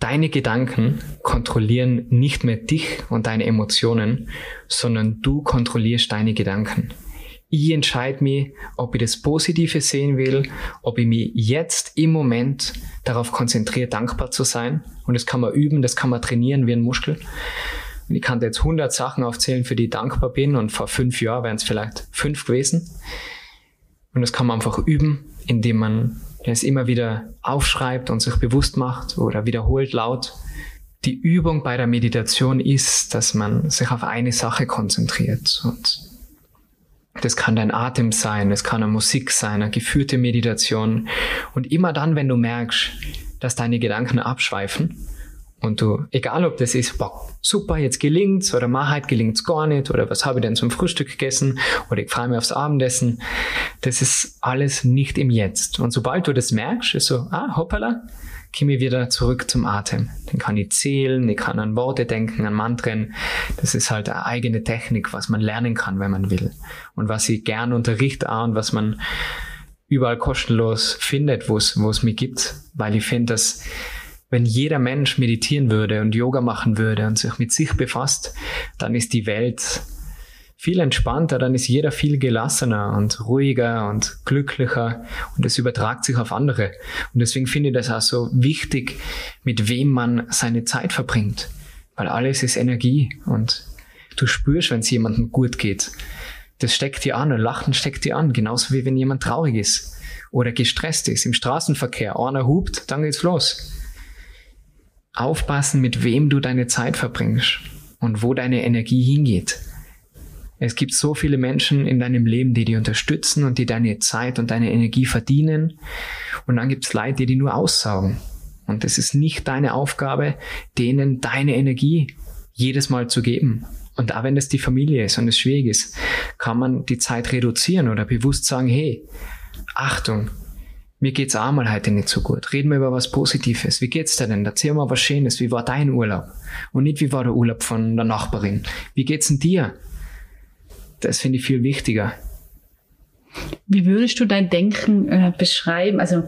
[SPEAKER 1] deine Gedanken kontrollieren nicht mehr dich und deine Emotionen, sondern du kontrollierst deine Gedanken. Ich entscheide mich, ob ich das Positive sehen will, ob ich mich jetzt im Moment darauf konzentriere, dankbar zu sein. Und das kann man üben, das kann man trainieren wie ein Muskel. Und ich kann jetzt 100 Sachen aufzählen, für die ich dankbar bin und vor fünf Jahren wären es vielleicht fünf gewesen. Und das kann man einfach üben, indem man es immer wieder aufschreibt und sich bewusst macht oder wiederholt laut. Die Übung bei der Meditation ist, dass man sich auf eine Sache konzentriert und das kann dein Atem sein, es kann eine Musik sein, eine geführte Meditation. Und immer dann, wenn du merkst, dass deine Gedanken abschweifen, und du, egal ob das ist, boah, super, jetzt gelingt's oder Maheit gelingt's gar nicht oder was habe ich denn zum Frühstück gegessen oder ich freue mich aufs Abendessen, das ist alles nicht im Jetzt. Und sobald du das merkst, ist so, ah, hoppala, komme ich wieder zurück zum Atem. Dann kann ich zählen, ich kann an Worte denken, an Mantren. Das ist halt eine eigene Technik, was man lernen kann, wenn man will. Und was ich gern unterrichte auch und was man überall kostenlos findet, wo es, wo es mir gibt, weil ich finde, dass wenn jeder Mensch meditieren würde und Yoga machen würde und sich mit sich befasst, dann ist die Welt viel entspannter, dann ist jeder viel gelassener und ruhiger und glücklicher und es übertragt sich auf andere. Und deswegen finde ich das auch so wichtig, mit wem man seine Zeit verbringt, weil alles ist Energie und du spürst, wenn es jemandem gut geht. Das steckt dir an und Lachen steckt dir an, genauso wie wenn jemand traurig ist oder gestresst ist im Straßenverkehr. Einer hupt, dann geht's los aufpassen, mit wem du deine Zeit verbringst und wo deine Energie hingeht. Es gibt so viele Menschen in deinem Leben, die dich unterstützen und die deine Zeit und deine Energie verdienen. Und dann gibt es Leute, die die nur aussaugen. Und es ist nicht deine Aufgabe, denen deine Energie jedes Mal zu geben. Und auch wenn das die Familie ist und es schwierig ist, kann man die Zeit reduzieren oder bewusst sagen, hey, Achtung, mir geht's auch mal heute nicht so gut. Reden wir über was Positives. Wie geht's dir denn? Erzähl mal was Schönes. Wie war dein Urlaub? Und nicht, wie war der Urlaub von der Nachbarin? Wie geht's denn dir? Das finde ich viel wichtiger.
[SPEAKER 4] Wie würdest du dein Denken äh, beschreiben? Also,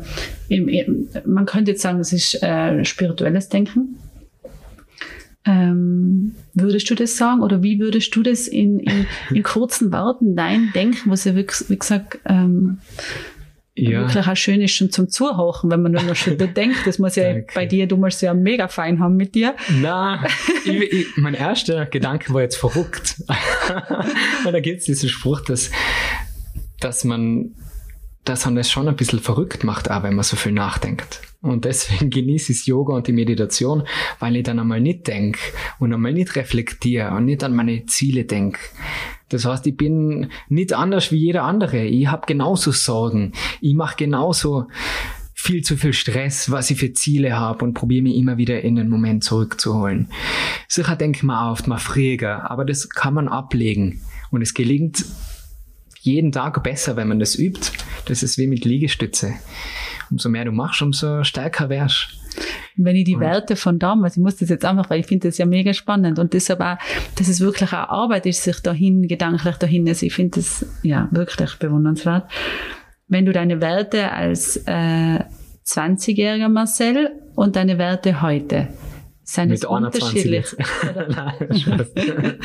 [SPEAKER 4] im, im, man könnte jetzt sagen, es ist äh, spirituelles Denken. Ähm, würdest du das sagen oder wie würdest du das in, in, in kurzen Worten dein Denken, was ja wirklich, wie gesagt ähm, ja. wirklich auch schön ist schon zum Zuhören, wenn man nur noch schon bedenkt, das muss ja bei dir, du musst ja mega fein haben mit dir.
[SPEAKER 1] Na, mein erster Gedanke war jetzt verrückt. Und da gibt es diesen Spruch, dass, dass man dass man das schon ein bisschen verrückt macht, auch wenn man so viel nachdenkt. Und deswegen genieße ich Yoga und die Meditation, weil ich dann einmal nicht denke und einmal nicht reflektiere und nicht an meine Ziele denke. Das heißt, ich bin nicht anders wie jeder andere. Ich habe genauso Sorgen. Ich mache genauso viel zu viel Stress, was ich für Ziele habe und probiere mich immer wieder in den Moment zurückzuholen. Sicher denke ich mir oft mal fräger, aber das kann man ablegen. Und es gelingt jeden Tag besser, wenn man das übt. Das ist wie mit Liegestütze umso mehr du machst, umso stärker wärst.
[SPEAKER 4] Wenn ich die Werte von damals, ich muss das jetzt einfach, weil ich finde das ja mega spannend und deshalb auch, dass es wirklich auch Arbeit ist, sich dahin, gedanklich dahin, also ich finde das ja wirklich bewundernswert. Wenn du deine Werte als äh, 20-jähriger Marcel und deine Werte heute, sind es unterschiedlich?
[SPEAKER 1] Nein,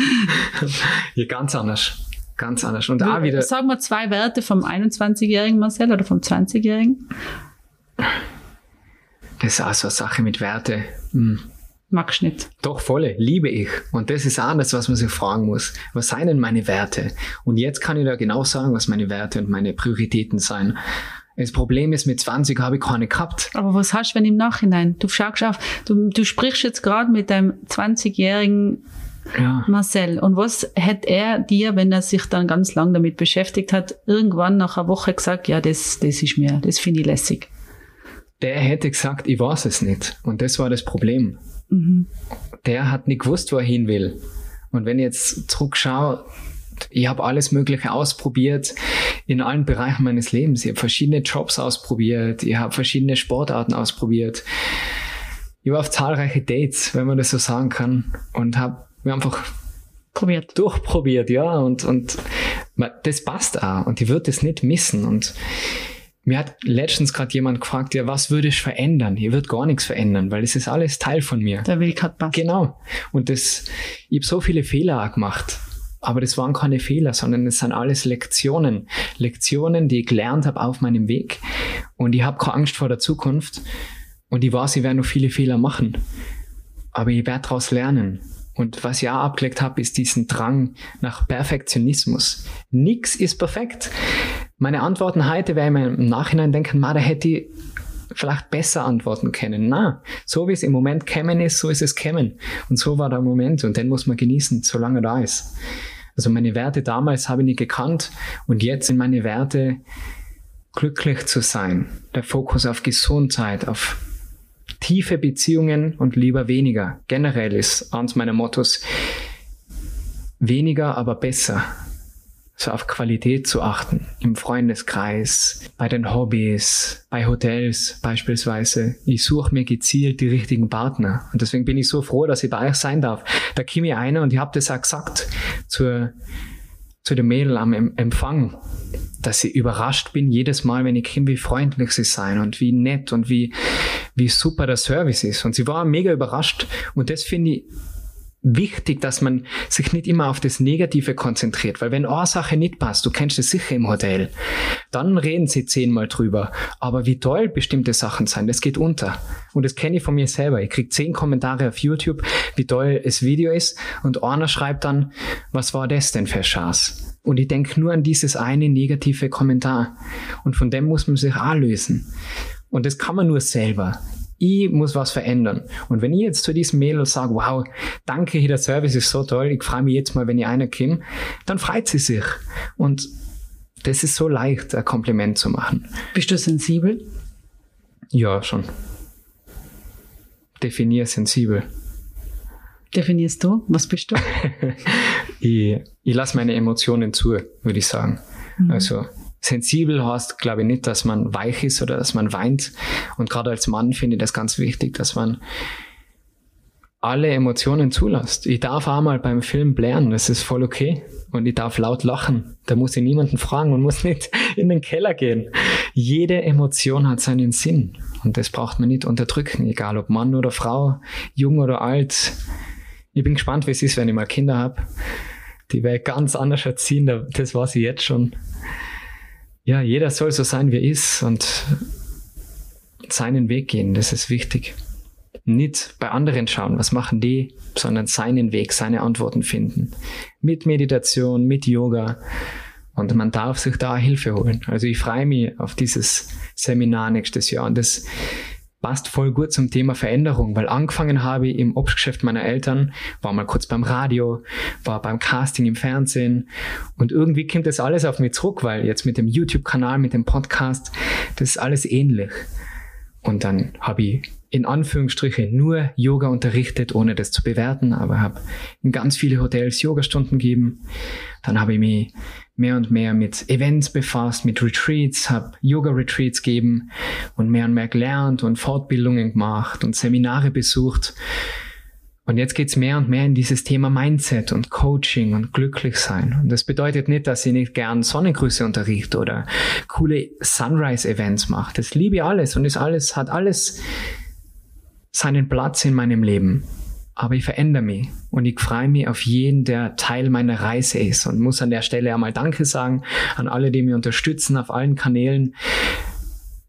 [SPEAKER 1] ja, ganz anders. Ganz anders. Und da wieder.
[SPEAKER 4] Sagen wir zwei Werte vom 21-jährigen Marcel oder vom 20-jährigen.
[SPEAKER 1] Das ist auch so eine Sache mit Werte. Hm.
[SPEAKER 4] Magst nicht.
[SPEAKER 1] Doch, volle, liebe ich. Und das ist auch das, was man sich fragen muss. Was seien denn meine Werte? Und jetzt kann ich da genau sagen, was meine Werte und meine Prioritäten sein. Das Problem ist, mit 20 habe ich keine gehabt.
[SPEAKER 4] Aber was hast du, wenn im Nachhinein? Du schaust auf, du, du sprichst jetzt gerade mit deinem 20-jährigen ja. Marcel. Und was hätte er dir, wenn er sich dann ganz lang damit beschäftigt hat, irgendwann nach einer Woche gesagt, ja, das, das ist mir, das finde ich lässig?
[SPEAKER 1] Der hätte gesagt, ich weiß es nicht. Und das war das Problem. Mhm. Der hat nicht gewusst, wo er hin will. Und wenn ich jetzt zurückschaue, ich habe alles Mögliche ausprobiert in allen Bereichen meines Lebens. Ich habe verschiedene Jobs ausprobiert, ich habe verschiedene Sportarten ausprobiert. Ich war auf zahlreiche Dates, wenn man das so sagen kann, und habe mir einfach probiert. durchprobiert, ja. Und, und das passt auch. Und ich würde das nicht missen. Und mir hat letztens gerade jemand gefragt, ja, was würde ich verändern? Hier wird gar nichts verändern, weil es ist alles Teil von mir.
[SPEAKER 4] Der Weg hat passt.
[SPEAKER 1] Genau. Und das, ich habe so viele Fehler auch gemacht. Aber das waren keine Fehler, sondern es sind alles Lektionen. Lektionen, die ich gelernt habe auf meinem Weg. Und ich habe keine Angst vor der Zukunft. Und ich weiß, ich werde noch viele Fehler machen. Aber ich werde daraus lernen. Und was ich auch abgelegt habe, ist diesen Drang nach Perfektionismus. Nix ist perfekt. Meine Antworten heute werde ich im Nachhinein denken, ma, da hätte ich vielleicht besser antworten können. Na, so wie es im Moment kämen ist, so ist es kämen. Und so war der Moment und den muss man genießen, solange er da ist. Also meine Werte damals habe ich nicht gekannt und jetzt sind meine Werte glücklich zu sein. Der Fokus auf Gesundheit, auf tiefe Beziehungen und lieber weniger. Generell ist eines meiner Mottos weniger, aber besser. So auf Qualität zu achten. Im Freundeskreis, bei den Hobbys, bei Hotels beispielsweise. Ich suche mir gezielt die richtigen Partner. Und deswegen bin ich so froh, dass ich bei euch sein darf. Da käme ich einer und ich habe das auch gesagt zur, zu dem Mädel am Empfang, dass ich überrascht bin jedes Mal, wenn ich komme, wie freundlich sie sein und wie nett und wie, wie super der Service ist. Und sie war mega überrascht. Und das finde ich wichtig, dass man sich nicht immer auf das Negative konzentriert, weil wenn eine Sache nicht passt, du kennst es sicher im Hotel, dann reden sie zehnmal drüber. Aber wie toll bestimmte Sachen sind, das geht unter. Und das kenne ich von mir selber. Ich krieg zehn Kommentare auf YouTube, wie toll das Video ist und einer schreibt dann, was war das denn für Schatz? Und ich denke nur an dieses eine negative Kommentar. Und von dem muss man sich auch lösen. Und das kann man nur selber ich muss was verändern. Und wenn ich jetzt zu diesem Mädel sage, wow, danke, der Service ist so toll, ich freue mich jetzt mal, wenn ich einer komme, dann freut sie sich. Und das ist so leicht, ein Kompliment zu machen.
[SPEAKER 4] Bist du sensibel?
[SPEAKER 1] Ja, schon. Definier sensibel.
[SPEAKER 4] Definierst du? Was bist du?
[SPEAKER 1] ich ich lasse meine Emotionen zu, würde ich sagen. Mhm. Also Sensibel heißt, glaube ich, nicht, dass man weich ist oder dass man weint. Und gerade als Mann finde ich das ganz wichtig, dass man alle Emotionen zulässt. Ich darf auch mal beim Film blären, das ist voll okay. Und ich darf laut lachen. Da muss ich niemanden fragen und muss nicht in den Keller gehen. Jede Emotion hat seinen Sinn. Und das braucht man nicht unterdrücken, egal ob Mann oder Frau, jung oder alt. ich bin gespannt, wie es ist, wenn ich mal Kinder habe. Die Welt ganz anders erziehen, das weiß ich jetzt schon. Ja, jeder soll so sein, wie er ist und seinen Weg gehen, das ist wichtig. Nicht bei anderen schauen, was machen die, sondern seinen Weg, seine Antworten finden. Mit Meditation, mit Yoga. Und man darf sich da Hilfe holen. Also ich freue mich auf dieses Seminar nächstes Jahr. Und das passt voll gut zum Thema Veränderung, weil angefangen habe ich im Obstgeschäft meiner Eltern, war mal kurz beim Radio, war beim Casting im Fernsehen und irgendwie kommt das alles auf mich zurück, weil jetzt mit dem YouTube-Kanal, mit dem Podcast, das ist alles ähnlich. Und dann habe ich in Anführungsstrichen nur Yoga unterrichtet, ohne das zu bewerten, aber habe in ganz viele Hotels Yogastunden gegeben. Dann habe ich mich mehr und mehr mit Events befasst, mit Retreats, habe Yoga-Retreats gegeben und mehr und mehr gelernt und Fortbildungen gemacht und Seminare besucht. Und jetzt geht's mehr und mehr in dieses Thema Mindset und Coaching und glücklich sein. Und das bedeutet nicht, dass ich nicht gern Sonnengrüße unterrichte oder coole Sunrise-Events mache. Das liebe ich alles und ist alles, hat alles seinen Platz in meinem Leben. Aber ich verändere mich und ich freue mich auf jeden, der Teil meiner Reise ist und muss an der Stelle einmal Danke sagen an alle, die mich unterstützen auf allen Kanälen.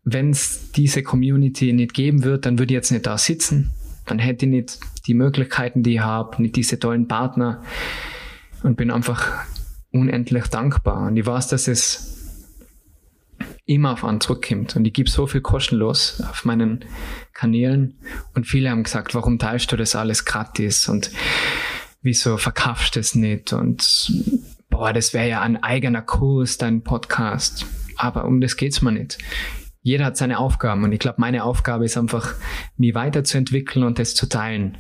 [SPEAKER 1] Wenn es diese Community nicht geben wird, dann würde ich jetzt nicht da sitzen. Dann hätte ich nicht die Möglichkeiten, die ich habe, nicht diese tollen Partner und bin einfach unendlich dankbar. Und ich weiß, dass es immer auf einen zurückkommt. Und ich gebe so viel kostenlos auf meinen Kanälen. Und viele haben gesagt, warum teilst du das alles gratis? Und wieso verkaufst du das nicht? Und boah, das wäre ja ein eigener Kurs, dein Podcast. Aber um das geht's mir nicht. Jeder hat seine Aufgaben und ich glaube, meine Aufgabe ist einfach, mich weiterzuentwickeln und das zu teilen.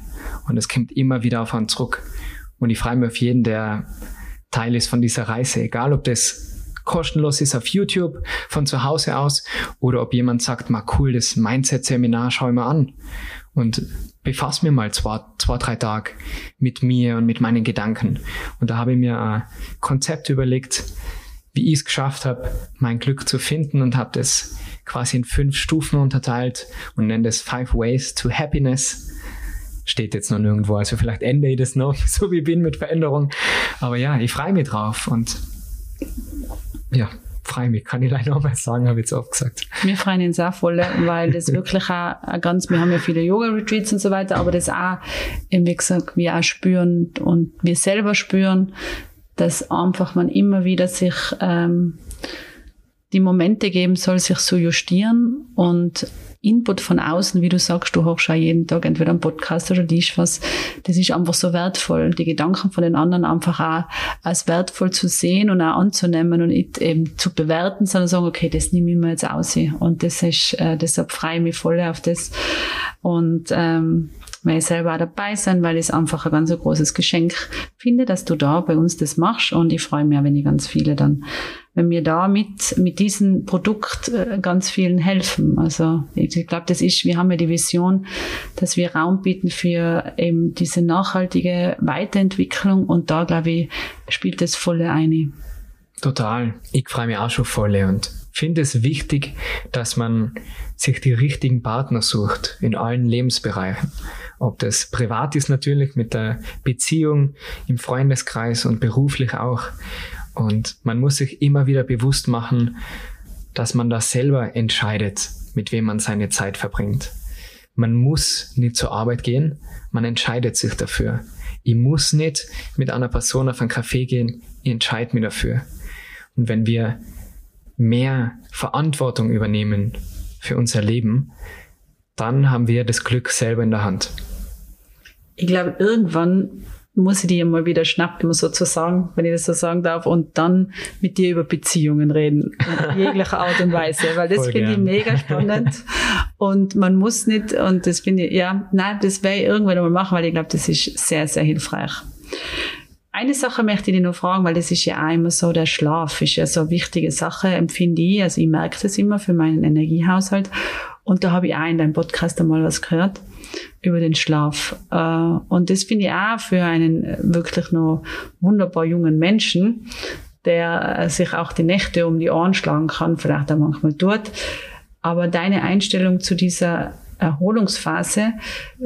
[SPEAKER 1] Und es kommt immer wieder auf einen zurück. Und ich freue mich auf jeden, der Teil ist von dieser Reise, egal ob das kostenlos ist auf YouTube von zu Hause aus oder ob jemand sagt, mal cool, das Mindset-Seminar schau ich mal an und befasse mir mal zwei, zwei, drei Tage mit mir und mit meinen Gedanken. Und da habe ich mir ein Konzept überlegt, wie ich es geschafft habe, mein Glück zu finden und habe das quasi in fünf Stufen unterteilt und nenne das Five Ways to Happiness. Steht jetzt noch nirgendwo, also vielleicht ende ich das noch, so wie ich bin mit Veränderung. Aber ja, ich freue mich drauf und ja, freue mich, kann ich leider noch mal sagen, habe ich jetzt oft gesagt.
[SPEAKER 4] Wir freuen uns auch voll, weil das wirklich auch ganz, wir haben ja viele Yoga-Retreats und so weiter, aber das auch, wie gesagt, wir auch spüren und wir selber spüren, dass einfach man immer wieder sich ähm, die Momente geben soll, sich zu justieren und Input von außen, wie du sagst, du hörst auch jeden Tag entweder einen Podcast oder liest was, das ist einfach so wertvoll, die Gedanken von den anderen einfach auch als wertvoll zu sehen und auch anzunehmen und nicht eben zu bewerten, sondern sagen, okay, das nehme ich mir jetzt aus. Und das ist, äh, deshalb freue ich mich voll auf das. Und ähm, ich selber auch dabei sein, weil ich es einfach ein ganz großes Geschenk finde, dass du da bei uns das machst und ich freue mich wenn ich ganz viele dann, wenn wir da mit, mit diesem Produkt äh, ganz vielen helfen. Also ich glaube, das ist, wir haben ja die Vision, dass wir Raum bieten für eben diese nachhaltige Weiterentwicklung und da glaube ich, spielt das volle eine.
[SPEAKER 1] Total. Ich freue mich auch schon voll und finde es wichtig, dass man sich die richtigen Partner sucht in allen Lebensbereichen. Ob das privat ist natürlich mit der Beziehung im Freundeskreis und beruflich auch. Und man muss sich immer wieder bewusst machen, dass man da selber entscheidet, mit wem man seine Zeit verbringt. Man muss nicht zur Arbeit gehen, man entscheidet sich dafür. Ich muss nicht mit einer Person auf einen Café gehen, ich entscheide mich dafür. Und wenn wir mehr Verantwortung übernehmen für unser Leben, dann haben wir das Glück selber in der Hand
[SPEAKER 4] ich glaube, irgendwann muss ich dir mal wieder schnappen, sozusagen, wenn ich das so sagen darf, und dann mit dir über Beziehungen reden, in jeglicher Art und Weise, weil das finde ich mega spannend. Und man muss nicht, und das finde ich, ja, nein, das werde ich irgendwann mal machen, weil ich glaube, das ist sehr, sehr hilfreich. Eine Sache möchte ich dir noch fragen, weil das ist ja auch immer so, der Schlaf ist ja so eine wichtige Sache, empfinde ich, also ich merke das immer für meinen Energiehaushalt und da habe ich auch in deinem Podcast einmal was gehört über den Schlaf. Äh, und das finde ich auch für einen wirklich noch wunderbar jungen Menschen, der äh, sich auch die Nächte um die Ohren schlagen kann, vielleicht auch manchmal tut. Aber deine Einstellung zu dieser Erholungsphase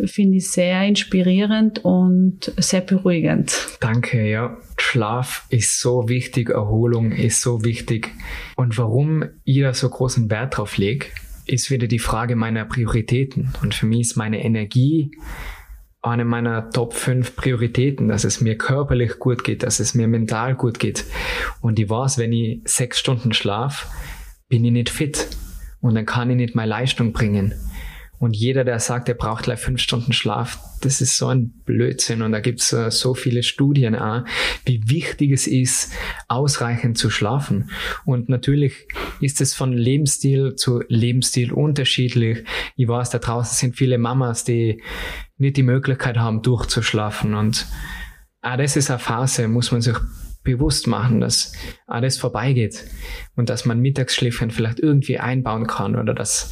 [SPEAKER 4] finde ich sehr inspirierend und sehr beruhigend.
[SPEAKER 1] Danke, ja. Schlaf ist so wichtig, Erholung ist so wichtig. Und warum ich da so großen Wert drauf lege, ist wieder die Frage meiner Prioritäten. Und für mich ist meine Energie eine meiner Top 5 Prioritäten, dass es mir körperlich gut geht, dass es mir mental gut geht. Und ich weiß, wenn ich sechs Stunden schlaf, bin ich nicht fit. Und dann kann ich nicht meine Leistung bringen. Und jeder, der sagt, er braucht gleich fünf Stunden Schlaf, das ist so ein Blödsinn. Und da gibt es uh, so viele Studien auch, wie wichtig es ist, ausreichend zu schlafen. Und natürlich ist es von Lebensstil zu Lebensstil unterschiedlich. Ich weiß, da draußen sind viele Mamas, die nicht die Möglichkeit haben, durchzuschlafen. Und auch das ist eine Phase, muss man sich bewusst machen, dass alles vorbeigeht und dass man Mittagsschläfchen vielleicht irgendwie einbauen kann oder dass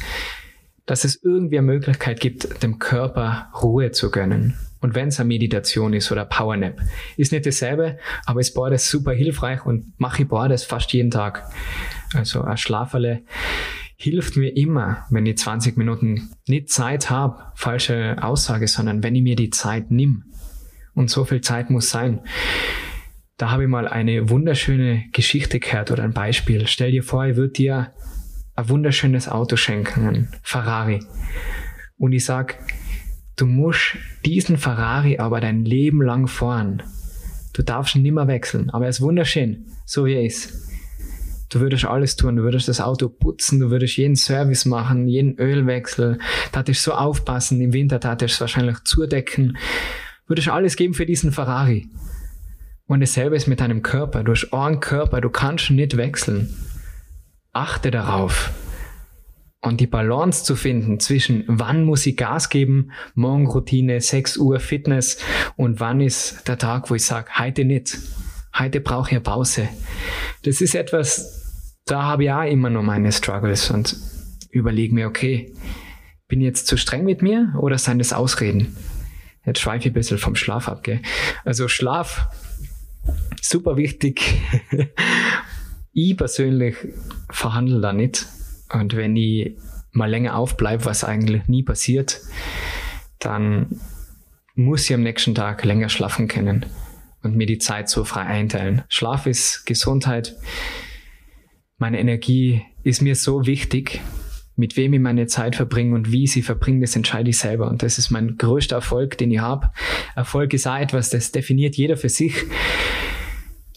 [SPEAKER 1] dass es irgendwie eine Möglichkeit gibt, dem Körper Ruhe zu gönnen. Und wenn es eine Meditation ist oder Powernap, ist nicht dasselbe, aber ist beides super hilfreich und mache ich beides fast jeden Tag. Also ein Schlaferle hilft mir immer, wenn ich 20 Minuten nicht Zeit habe, falsche Aussage, sondern wenn ich mir die Zeit nimm. Und so viel Zeit muss sein. Da habe ich mal eine wunderschöne Geschichte gehört oder ein Beispiel. Stell dir vor, ich würde dir ein wunderschönes Auto schenken, ein Ferrari. Und ich sag, du musst diesen Ferrari aber dein Leben lang fahren. Du darfst ihn nimmer wechseln, aber er ist wunderschön, so wie er ist. Du würdest alles tun, du würdest das Auto putzen, du würdest jeden Service machen, jeden Ölwechsel, würdest so aufpassen, im Winter würdest wahrscheinlich zudecken, würdest alles geben für diesen Ferrari. Und dasselbe ist mit deinem Körper. Du hast einen Körper, du kannst nicht wechseln achte darauf. Und die Balance zu finden zwischen wann muss ich Gas geben, Morgenroutine, 6 Uhr Fitness und wann ist der Tag, wo ich sage, heute nicht. Heute brauche ich eine Pause. Das ist etwas, da habe ich auch immer noch meine Struggles und überlege mir, okay, bin ich jetzt zu streng mit mir oder sind das Ausreden? Jetzt schweife ich ein bisschen vom Schlaf ab, gell? Also Schlaf, super wichtig. ich persönlich verhandle da nicht. Und wenn ich mal länger aufbleibe, was eigentlich nie passiert, dann muss ich am nächsten Tag länger schlafen können und mir die Zeit so frei einteilen. Schlaf ist Gesundheit. Meine Energie ist mir so wichtig. Mit wem ich meine Zeit verbringe und wie ich sie verbringe, das entscheide ich selber. Und das ist mein größter Erfolg, den ich habe. Erfolg ist auch etwas, das definiert jeder für sich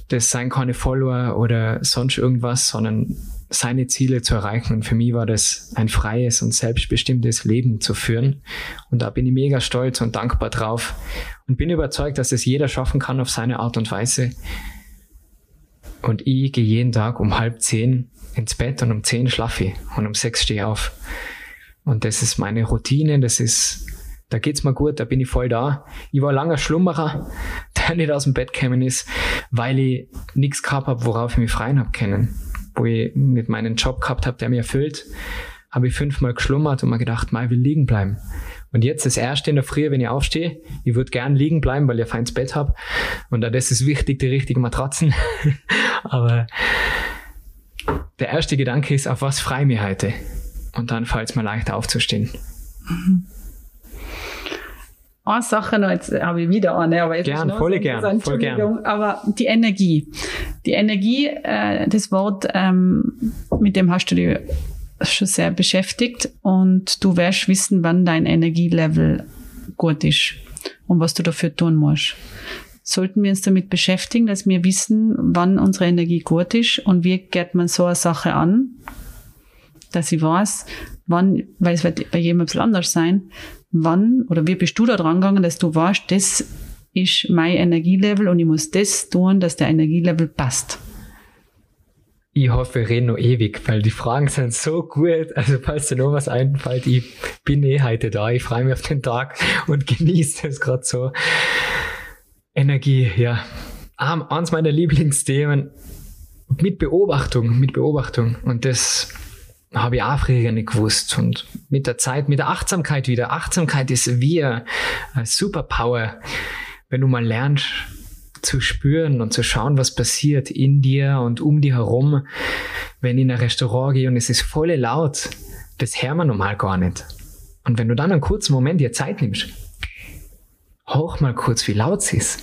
[SPEAKER 1] das seien keine Follower oder sonst irgendwas, sondern seine Ziele zu erreichen. Und für mich war das ein freies und selbstbestimmtes Leben zu führen. Und da bin ich mega stolz und dankbar drauf und bin überzeugt, dass es jeder schaffen kann auf seine Art und Weise. Und ich gehe jeden Tag um halb zehn ins Bett und um zehn schlafe ich und um sechs stehe ich auf. Und das ist meine Routine, das ist da geht's mir gut, da bin ich voll da. Ich war langer Schlummerer, der nicht aus dem Bett gekommen ist, weil ich nichts gehabt habe, worauf ich mich freien habe können. Wo ich nicht meinen Job gehabt habe, der mir erfüllt, habe ich fünfmal geschlummert und mir gedacht, mal will liegen bleiben. Und jetzt das erste in der Früh, wenn ich aufstehe, ich würde gern liegen bleiben, weil ich ein feines Bett habe. Und da das ist wichtig, die richtigen Matratzen. Aber der erste Gedanke ist, auf was freue ich mich heute? Und dann fällt es mir leichter aufzustehen. Mhm
[SPEAKER 4] eine Sache noch, jetzt habe ich wieder eine, aber jetzt
[SPEAKER 1] gern, voll so gern, voll gern.
[SPEAKER 4] Aber die Energie. Die Energie, äh, das Wort, ähm, mit dem hast du dich schon sehr beschäftigt und du wirst wissen, wann dein Energielevel gut ist und was du dafür tun musst. Sollten wir uns damit beschäftigen, dass wir wissen, wann unsere Energie gut ist und wie geht man so eine Sache an, dass ich weiß, wann, weil es wird bei jedem ein bisschen anders sein, wann oder wie bist du da dran gegangen, dass du weißt, das ist mein Energielevel und ich muss das tun, dass der Energielevel passt?
[SPEAKER 1] Ich hoffe, wir reden noch ewig, weil die Fragen sind so gut. Also, falls dir noch was einfällt, ich bin eh heute da. Ich freue mich auf den Tag und genieße es gerade so. Energie, ja. eins meiner Lieblingsthemen mit Beobachtung, mit Beobachtung. Und das habe ich auch früher nicht gewusst. Und mit der Zeit, mit der Achtsamkeit wieder. Achtsamkeit ist wie eine Superpower, wenn du mal lernst zu spüren und zu schauen, was passiert in dir und um dir herum. Wenn ich in ein Restaurant gehe und es ist voll laut, das hört man normal gar nicht. Und wenn du dann einen kurzen Moment dir Zeit nimmst, hoch mal kurz, wie laut sie ist.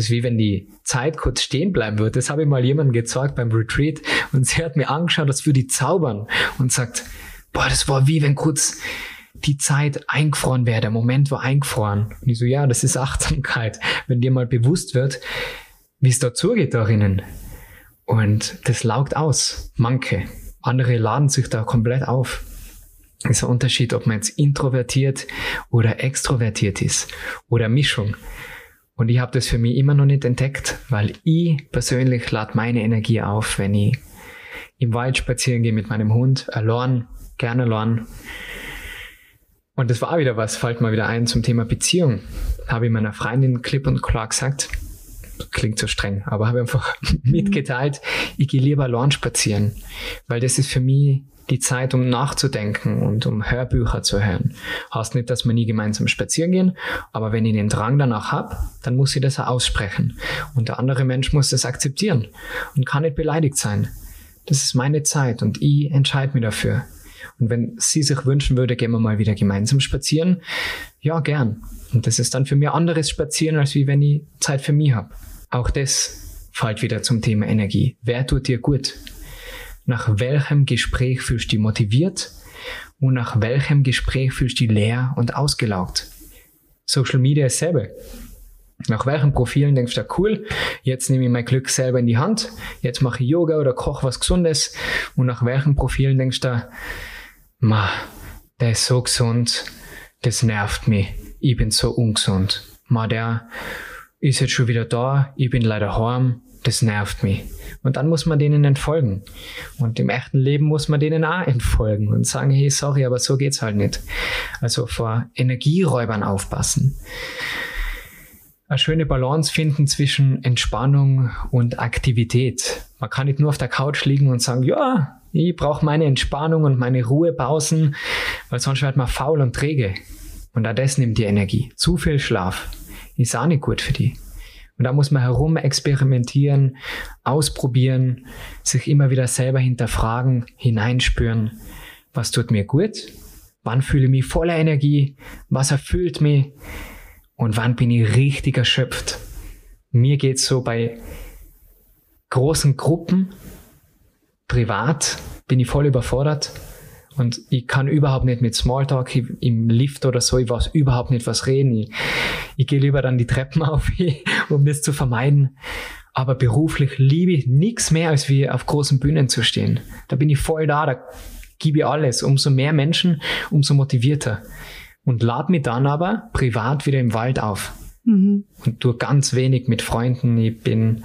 [SPEAKER 1] Das ist wie wenn die Zeit kurz stehen bleiben würde. Das habe ich mal jemandem gezeigt beim Retreat und sie hat mir angeschaut, als würde die zaubern und sagt, boah, das war wie wenn kurz die Zeit eingefroren wäre, der Moment war eingefroren. Und ich so, ja, das ist Achtsamkeit, wenn dir mal bewusst wird, wie es da zugeht darinnen. Und das laugt aus, manche. Andere laden sich da komplett auf. Das ist ein Unterschied, ob man jetzt introvertiert oder extrovertiert ist oder Mischung. Und ich habe das für mich immer noch nicht entdeckt, weil ich persönlich lade meine Energie auf, wenn ich im Wald spazieren gehe mit meinem Hund, allein, gerne allein. Und das war wieder was, fällt mal wieder ein zum Thema Beziehung. Habe ich meiner Freundin klipp und klar gesagt, klingt so streng, aber habe einfach mitgeteilt, ich gehe lieber allein spazieren, weil das ist für mich die Zeit, um nachzudenken und um Hörbücher zu hören. Heißt nicht, dass wir nie gemeinsam spazieren gehen, aber wenn ich den Drang danach habe, dann muss ich das auch aussprechen. Und der andere Mensch muss das akzeptieren und kann nicht beleidigt sein. Das ist meine Zeit und ich entscheide mich dafür. Und wenn sie sich wünschen würde, gehen wir mal wieder gemeinsam spazieren, ja, gern. Und das ist dann für mich anderes Spazieren, als wie wenn ich Zeit für mich habe. Auch das fällt wieder zum Thema Energie. Wer tut dir gut? Nach welchem Gespräch fühlst du dich motiviert und nach welchem Gespräch fühlst du dich leer und ausgelaugt. Social Media ist selber. Nach welchen Profilen denkst du, cool, jetzt nehme ich mein Glück selber in die Hand, jetzt mache ich Yoga oder koche was Gesundes und nach welchen Profilen denkst du, ma, der ist so gesund, das nervt mich, ich bin so ungesund. Ma, der ist jetzt schon wieder da, ich bin leider heim, das nervt mich. Und dann muss man denen entfolgen. Und im echten Leben muss man denen auch entfolgen und sagen, hey, sorry, aber so geht's halt nicht. Also vor Energieräubern aufpassen. Eine schöne Balance finden zwischen Entspannung und Aktivität. Man kann nicht nur auf der Couch liegen und sagen, ja, ich brauche meine Entspannung und meine Ruhepausen, weil sonst wird man faul und träge. Und auch das nimmt die Energie. Zu viel Schlaf ist auch nicht gut für die. Und da muss man herum experimentieren, ausprobieren, sich immer wieder selber hinterfragen, hineinspüren, was tut mir gut, wann fühle ich mich voller Energie, was erfüllt mich und wann bin ich richtig erschöpft. Mir geht es so bei großen Gruppen, privat bin ich voll überfordert und ich kann überhaupt nicht mit Smalltalk im Lift oder so, ich weiß überhaupt nicht was reden. Ich, ich gehe lieber dann die Treppen auf, um das zu vermeiden. Aber beruflich liebe ich nichts mehr, als wie auf großen Bühnen zu stehen. Da bin ich voll da, da gebe ich alles. Umso mehr Menschen, umso motivierter. Und lade mich dann aber privat wieder im Wald auf. Mhm. Und tue ganz wenig mit Freunden. Ich bin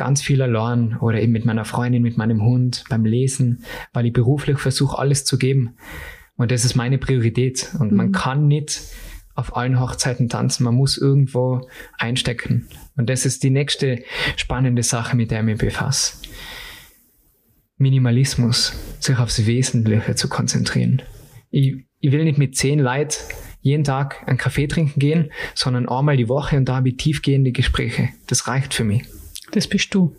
[SPEAKER 1] ganz viel allein oder eben mit meiner Freundin, mit meinem Hund, beim Lesen, weil ich beruflich versuche, alles zu geben. Und das ist meine Priorität. Und mhm. man kann nicht auf allen Hochzeiten tanzen. Man muss irgendwo einstecken. Und das ist die nächste spannende Sache, mit der ich mich befasse. Minimalismus, sich aufs Wesentliche zu konzentrieren. Ich, ich will nicht mit zehn Leuten jeden Tag einen Kaffee trinken gehen, sondern einmal die Woche und da habe ich tiefgehende Gespräche. Das reicht für mich.
[SPEAKER 4] Das bist du.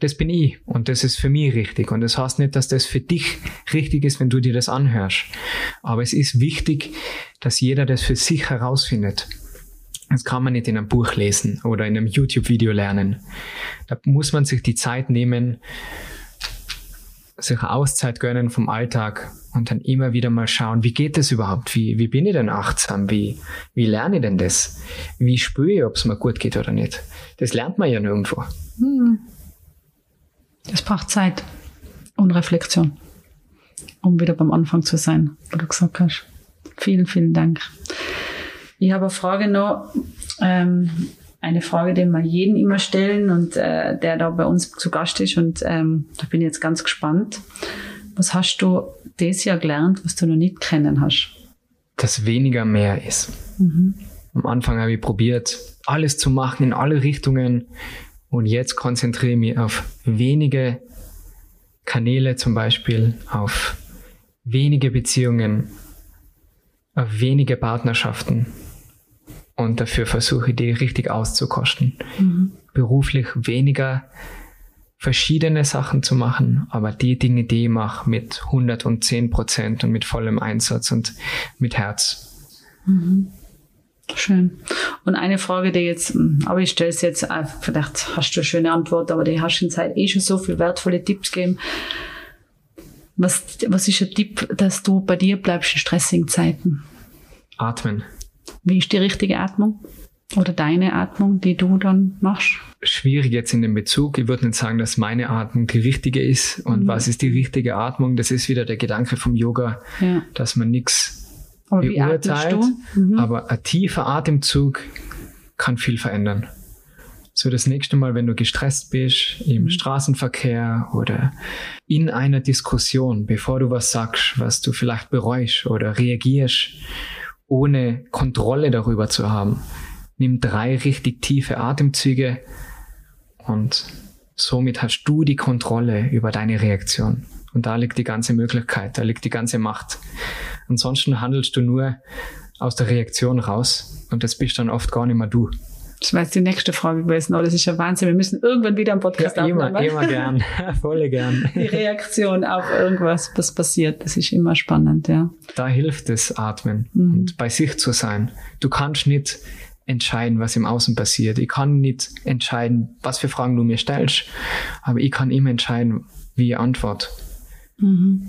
[SPEAKER 1] Das bin ich und das ist für mich richtig. Und das heißt nicht, dass das für dich richtig ist, wenn du dir das anhörst. Aber es ist wichtig, dass jeder das für sich herausfindet. Das kann man nicht in einem Buch lesen oder in einem YouTube-Video lernen. Da muss man sich die Zeit nehmen, sich Auszeit gönnen vom Alltag und dann immer wieder mal schauen, wie geht das überhaupt? Wie, wie bin ich denn achtsam? Wie, wie lerne ich denn das? Wie spüre ich, ob es mir gut geht oder nicht? Das lernt man ja nirgendwo. Hm.
[SPEAKER 4] Das braucht Zeit und Reflexion, um wieder beim Anfang zu sein, wo du gesagt hast. Vielen, vielen Dank. Ich habe eine Frage noch. Ähm, eine Frage, die wir jeden immer stellen und äh, der da bei uns zu Gast ist. Und ähm, da bin ich jetzt ganz gespannt. Was hast du dieses Jahr gelernt, was du noch nicht kennen hast?
[SPEAKER 1] Dass weniger mehr ist. Mhm. Am Anfang habe ich probiert, alles zu machen in alle Richtungen. Und jetzt konzentriere ich mich auf wenige Kanäle zum Beispiel, auf wenige Beziehungen, auf wenige Partnerschaften. Und dafür versuche ich die richtig auszukosten. Mhm. Beruflich weniger verschiedene Sachen zu machen, aber die Dinge, die ich mache, mit 110 Prozent und mit vollem Einsatz und mit Herz.
[SPEAKER 4] Mhm. Schön. Und eine Frage, die jetzt, aber ich stelle es jetzt, vielleicht hast du eine schöne Antwort, aber die hast in Zeit eh schon so viele wertvolle Tipps gegeben. Was, was ist ein Tipp, dass du bei dir bleibst in stressigen Zeiten?
[SPEAKER 1] Atmen.
[SPEAKER 4] Wie ist die richtige Atmung? Oder deine Atmung, die du dann machst?
[SPEAKER 1] Schwierig jetzt in dem Bezug. Ich würde nicht sagen, dass meine Atmung die richtige ist. Und mhm. was ist die richtige Atmung? Das ist wieder der Gedanke vom Yoga, ja. dass man nichts beurteilt. Mhm. Aber ein tiefer Atemzug kann viel verändern. So das nächste Mal, wenn du gestresst bist im mhm. Straßenverkehr oder in einer Diskussion, bevor du was sagst, was du vielleicht bereust oder reagierst, ohne Kontrolle darüber zu haben, nimm drei richtig tiefe Atemzüge und somit hast du die Kontrolle über deine Reaktion. Und da liegt die ganze Möglichkeit, da liegt die ganze Macht. Ansonsten handelst du nur aus der Reaktion raus und das bist dann oft gar nicht mehr du.
[SPEAKER 4] Das war jetzt die nächste Frage gewesen. Oh, das ist ja Wahnsinn. Wir müssen irgendwann wieder einen Podcast
[SPEAKER 1] ja, immer, aufnehmen. Immer gern. Volle gern.
[SPEAKER 4] Die Reaktion auf irgendwas, was passiert, das ist immer spannend, ja.
[SPEAKER 1] Da hilft es Atmen mhm. und bei sich zu sein. Du kannst nicht entscheiden, was im Außen passiert. Ich kann nicht entscheiden, was für Fragen du mir stellst, aber ich kann immer entscheiden, wie ich antworte. Mhm.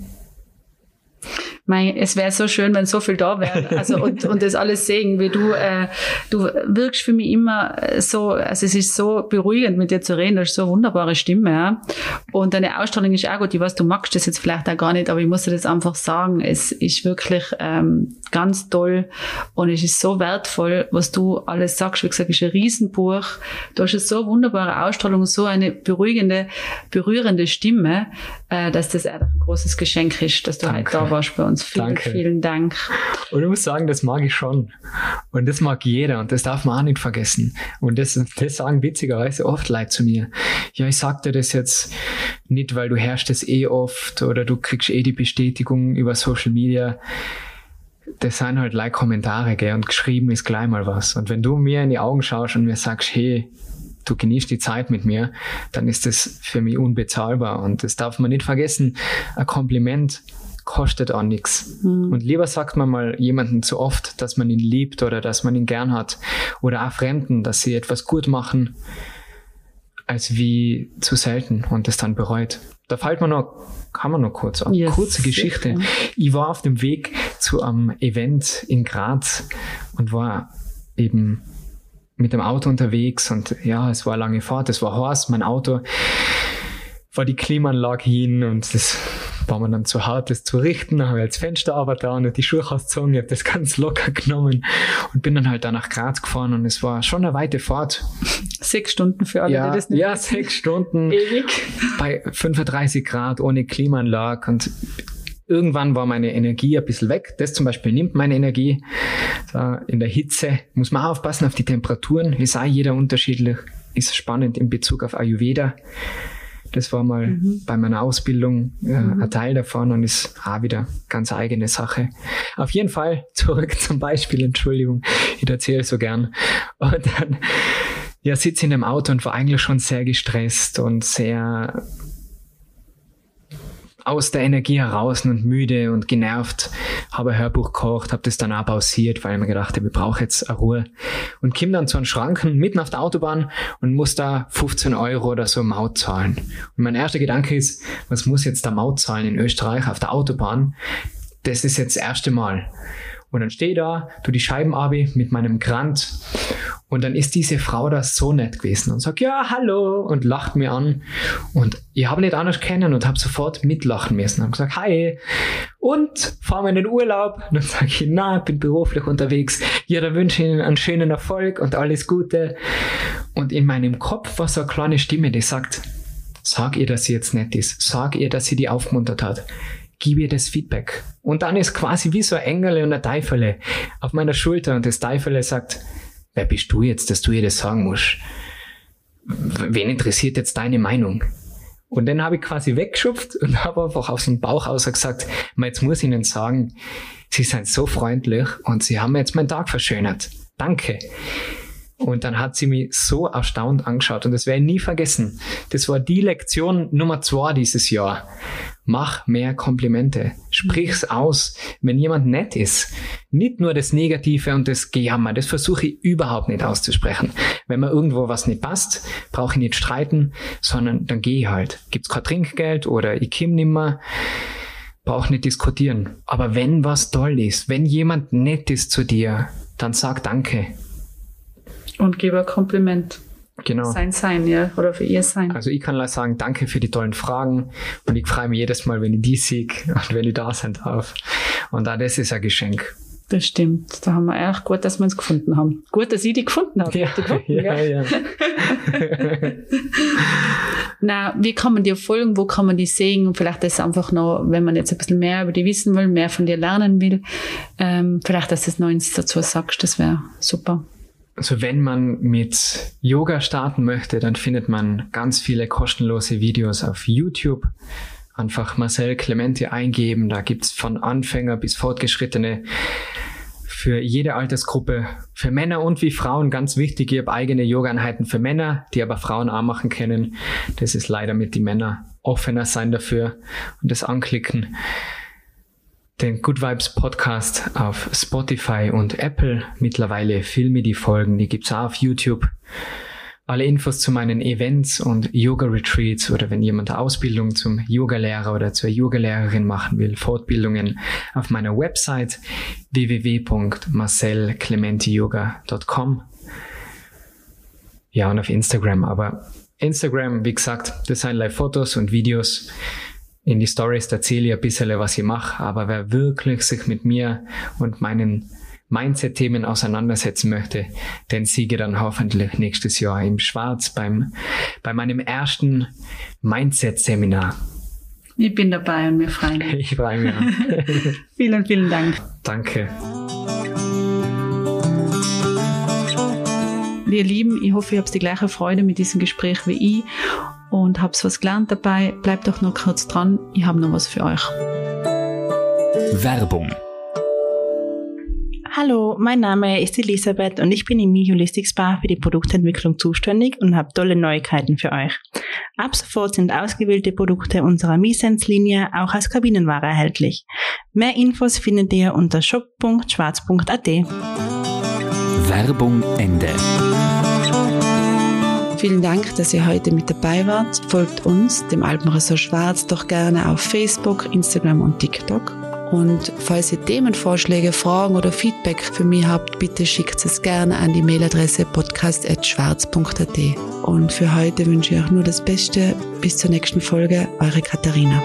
[SPEAKER 4] Mein, es wäre so schön, wenn so viel da wäre. Also und, und das alles sehen, wie du, äh, du wirkst für mich immer so, also es ist so beruhigend, mit dir zu reden, du hast so eine wunderbare Stimme. Ja? Und deine Ausstrahlung ist auch gut. Ich weiß, du magst das jetzt vielleicht auch gar nicht, aber ich muss dir das einfach sagen. Es ist wirklich ähm, ganz toll und es ist so wertvoll, was du alles sagst. Wie gesagt, es ist ein Riesenbuch. Du hast eine so wunderbare Ausstrahlung, so eine beruhigende, berührende Stimme, äh, dass das einfach ein großes Geschenk ist, dass du Danke. heute da warst bei uns uns. Vielen, Danke. vielen Dank.
[SPEAKER 1] Und ich muss sagen, das mag ich schon. Und das mag jeder und das darf man auch nicht vergessen. Und das, das sagen witzigerweise oft Leute zu mir. Ja, ich sag dir das jetzt nicht, weil du herrschst es eh oft oder du kriegst eh die Bestätigung über Social Media das sind halt like Kommentare, gell, und geschrieben ist gleich mal was. Und wenn du mir in die Augen schaust und mir sagst, hey, du genießt die Zeit mit mir, dann ist das für mich unbezahlbar. Und das darf man nicht vergessen. Ein Kompliment kostet auch nichts. Mhm. Und lieber sagt man mal jemanden zu oft, dass man ihn liebt oder dass man ihn gern hat oder auch Fremden, dass sie etwas gut machen, als wie zu selten und es dann bereut. Da fällt man noch, kann man noch kurz ab. Yes, Kurze Geschichte. Okay. Ich war auf dem Weg zu einem Event in Graz und war eben mit dem Auto unterwegs und ja, es war eine lange Fahrt, es war heiß, mein Auto war die Klimaanlage hin und das war mir dann zu hart, das zu richten. Dann habe ich als Fenster aber da und die Schuhe ausgezogen. Ich habe das ganz locker genommen und bin dann halt da nach Graz gefahren und es war schon eine weite Fahrt.
[SPEAKER 4] Sechs Stunden für alle,
[SPEAKER 1] ja, die das nicht Ja, sechs Stunden.
[SPEAKER 4] Ewig.
[SPEAKER 1] Bei 35 Grad ohne Klimaanlage und irgendwann war meine Energie ein bisschen weg. Das zum Beispiel nimmt meine Energie. In der Hitze muss man aufpassen auf die Temperaturen. Ist auch jeder unterschiedlich. Ist spannend in Bezug auf Ayurveda. Das war mal mhm. bei meiner Ausbildung äh, mhm. ein Teil davon und ist auch wieder ganz eigene Sache. Auf jeden Fall zurück zum Beispiel, Entschuldigung, ich erzähle so gern. Und dann ja, sitze in dem Auto und war eigentlich schon sehr gestresst und sehr aus der Energie heraus und müde und genervt, habe ein Hörbuch gekocht, habe das dann auch pausiert, weil ich mir gedacht habe, ich brauche jetzt eine Ruhe. Und komme dann zu einem Schranken mitten auf der Autobahn und muss da 15 Euro oder so Maut zahlen. Und mein erster Gedanke ist, was muss jetzt der Maut zahlen in Österreich auf der Autobahn? Das ist jetzt das erste Mal. Und dann stehe ich da, tu die Scheiben ab mit meinem Grant und dann ist diese Frau da so nett gewesen und sagt, ja, hallo und lacht mir an. Und ich habe nicht anders kennen und habe sofort mitlachen müssen. Habe gesagt, hi und fahren wir in den Urlaub? Und dann sage ich, na, bin beruflich unterwegs. Ja, dann wünsche ich Ihnen einen schönen Erfolg und alles Gute. Und in meinem Kopf war so eine kleine Stimme, die sagt, sag ihr, dass sie jetzt nett ist. Sag ihr, dass sie die aufgemuntert hat gib ihr das Feedback. Und dann ist quasi wie so ein Engel und ein Teufel auf meiner Schulter und das Teufel sagt, wer bist du jetzt, dass du ihr das sagen musst? Wen interessiert jetzt deine Meinung? Und dann habe ich quasi weggeschupft und habe einfach aus dem Bauch aus gesagt, jetzt muss ich Ihnen sagen, Sie sind so freundlich und Sie haben jetzt meinen Tag verschönert. Danke. Und dann hat sie mich so erstaunt angeschaut und das werde ich nie vergessen. Das war die Lektion Nummer zwei dieses Jahr. Mach mehr Komplimente. Sprich's aus, wenn jemand nett ist. Nicht nur das Negative und das Gejammer, das versuche ich überhaupt nicht auszusprechen. Wenn mir irgendwo was nicht passt, brauche ich nicht streiten, sondern dann gehe ich halt. Gibt's kein Trinkgeld oder ich komm nimmer brauche nicht diskutieren. Aber wenn was toll ist, wenn jemand nett ist zu dir, dann sag Danke.
[SPEAKER 4] Und gebe ein Kompliment.
[SPEAKER 1] Genau.
[SPEAKER 4] Sein Sein, ja, oder für ihr Sein.
[SPEAKER 1] Also ich kann sagen, danke für die tollen Fragen und ich freue mich jedes Mal, wenn ich die sehe und wenn ich da sein darf. Und auch das ist ein Geschenk.
[SPEAKER 4] Das stimmt. Da haben wir echt gut, dass wir uns gefunden haben. Gut, dass ich die gefunden habe.
[SPEAKER 1] Ja,
[SPEAKER 4] gefunden,
[SPEAKER 1] ja, ja.
[SPEAKER 4] Na, wie kann man dir folgen? Wo kann man die sehen? Und vielleicht das einfach noch, wenn man jetzt ein bisschen mehr über die wissen will, mehr von dir lernen will, ähm, vielleicht, dass du das Neues dazu sagst, das wäre super.
[SPEAKER 1] Also wenn man mit Yoga starten möchte, dann findet man ganz viele kostenlose Videos auf YouTube. Einfach Marcel Clemente eingeben, da gibt's von Anfänger bis Fortgeschrittene für jede Altersgruppe, für Männer und wie Frauen ganz wichtig. Ich habe eigene Yoga-Einheiten für Männer, die aber Frauen auch machen können. Das ist leider mit die Männer offener sein dafür und das anklicken. Den Good Vibes Podcast auf Spotify und Apple. Mittlerweile filme die Folgen, die gibt's auch auf YouTube. Alle Infos zu meinen Events und Yoga-Retreats oder wenn jemand Ausbildung zum Yogalehrer oder zur Yogalehrerin machen will, Fortbildungen auf meiner Website www.marcelclementiyoga.com. Ja, und auf Instagram. Aber Instagram, wie gesagt, das sind live Fotos und Videos. In die Stories erzähle ich ein bisschen, was ich mache, aber wer wirklich sich mit mir und meinen Mindset-Themen auseinandersetzen möchte, den siege dann hoffentlich nächstes Jahr im Schwarz beim, bei meinem ersten Mindset-Seminar.
[SPEAKER 4] Ich bin dabei und wir freuen uns.
[SPEAKER 1] Ich freue mich.
[SPEAKER 4] Vielen, vielen Dank.
[SPEAKER 1] Danke.
[SPEAKER 4] Ihr Lieben, ich hoffe, ihr habt die gleiche Freude mit diesem Gespräch wie ich und habt was gelernt dabei. Bleibt doch noch kurz dran, ich habe noch was für euch.
[SPEAKER 2] Werbung.
[SPEAKER 5] Hallo, mein Name ist Elisabeth und ich bin im Mi Holistic Spa für die Produktentwicklung zuständig und habe tolle Neuigkeiten für euch. Ab sofort sind ausgewählte Produkte unserer Mi-Sense-Linie auch als Kabinenware erhältlich. Mehr Infos findet ihr unter shop.schwarz.at.
[SPEAKER 2] Werbung Ende.
[SPEAKER 3] Vielen Dank, dass ihr heute mit dabei wart. Folgt uns, dem Alpenressort Schwarz, doch gerne auf Facebook, Instagram und TikTok. Und falls ihr Themenvorschläge, Fragen oder Feedback für mich habt, bitte schickt es gerne an die Mailadresse podcast.schwarz.at. Und für heute wünsche ich euch nur das Beste. Bis zur nächsten Folge, eure Katharina.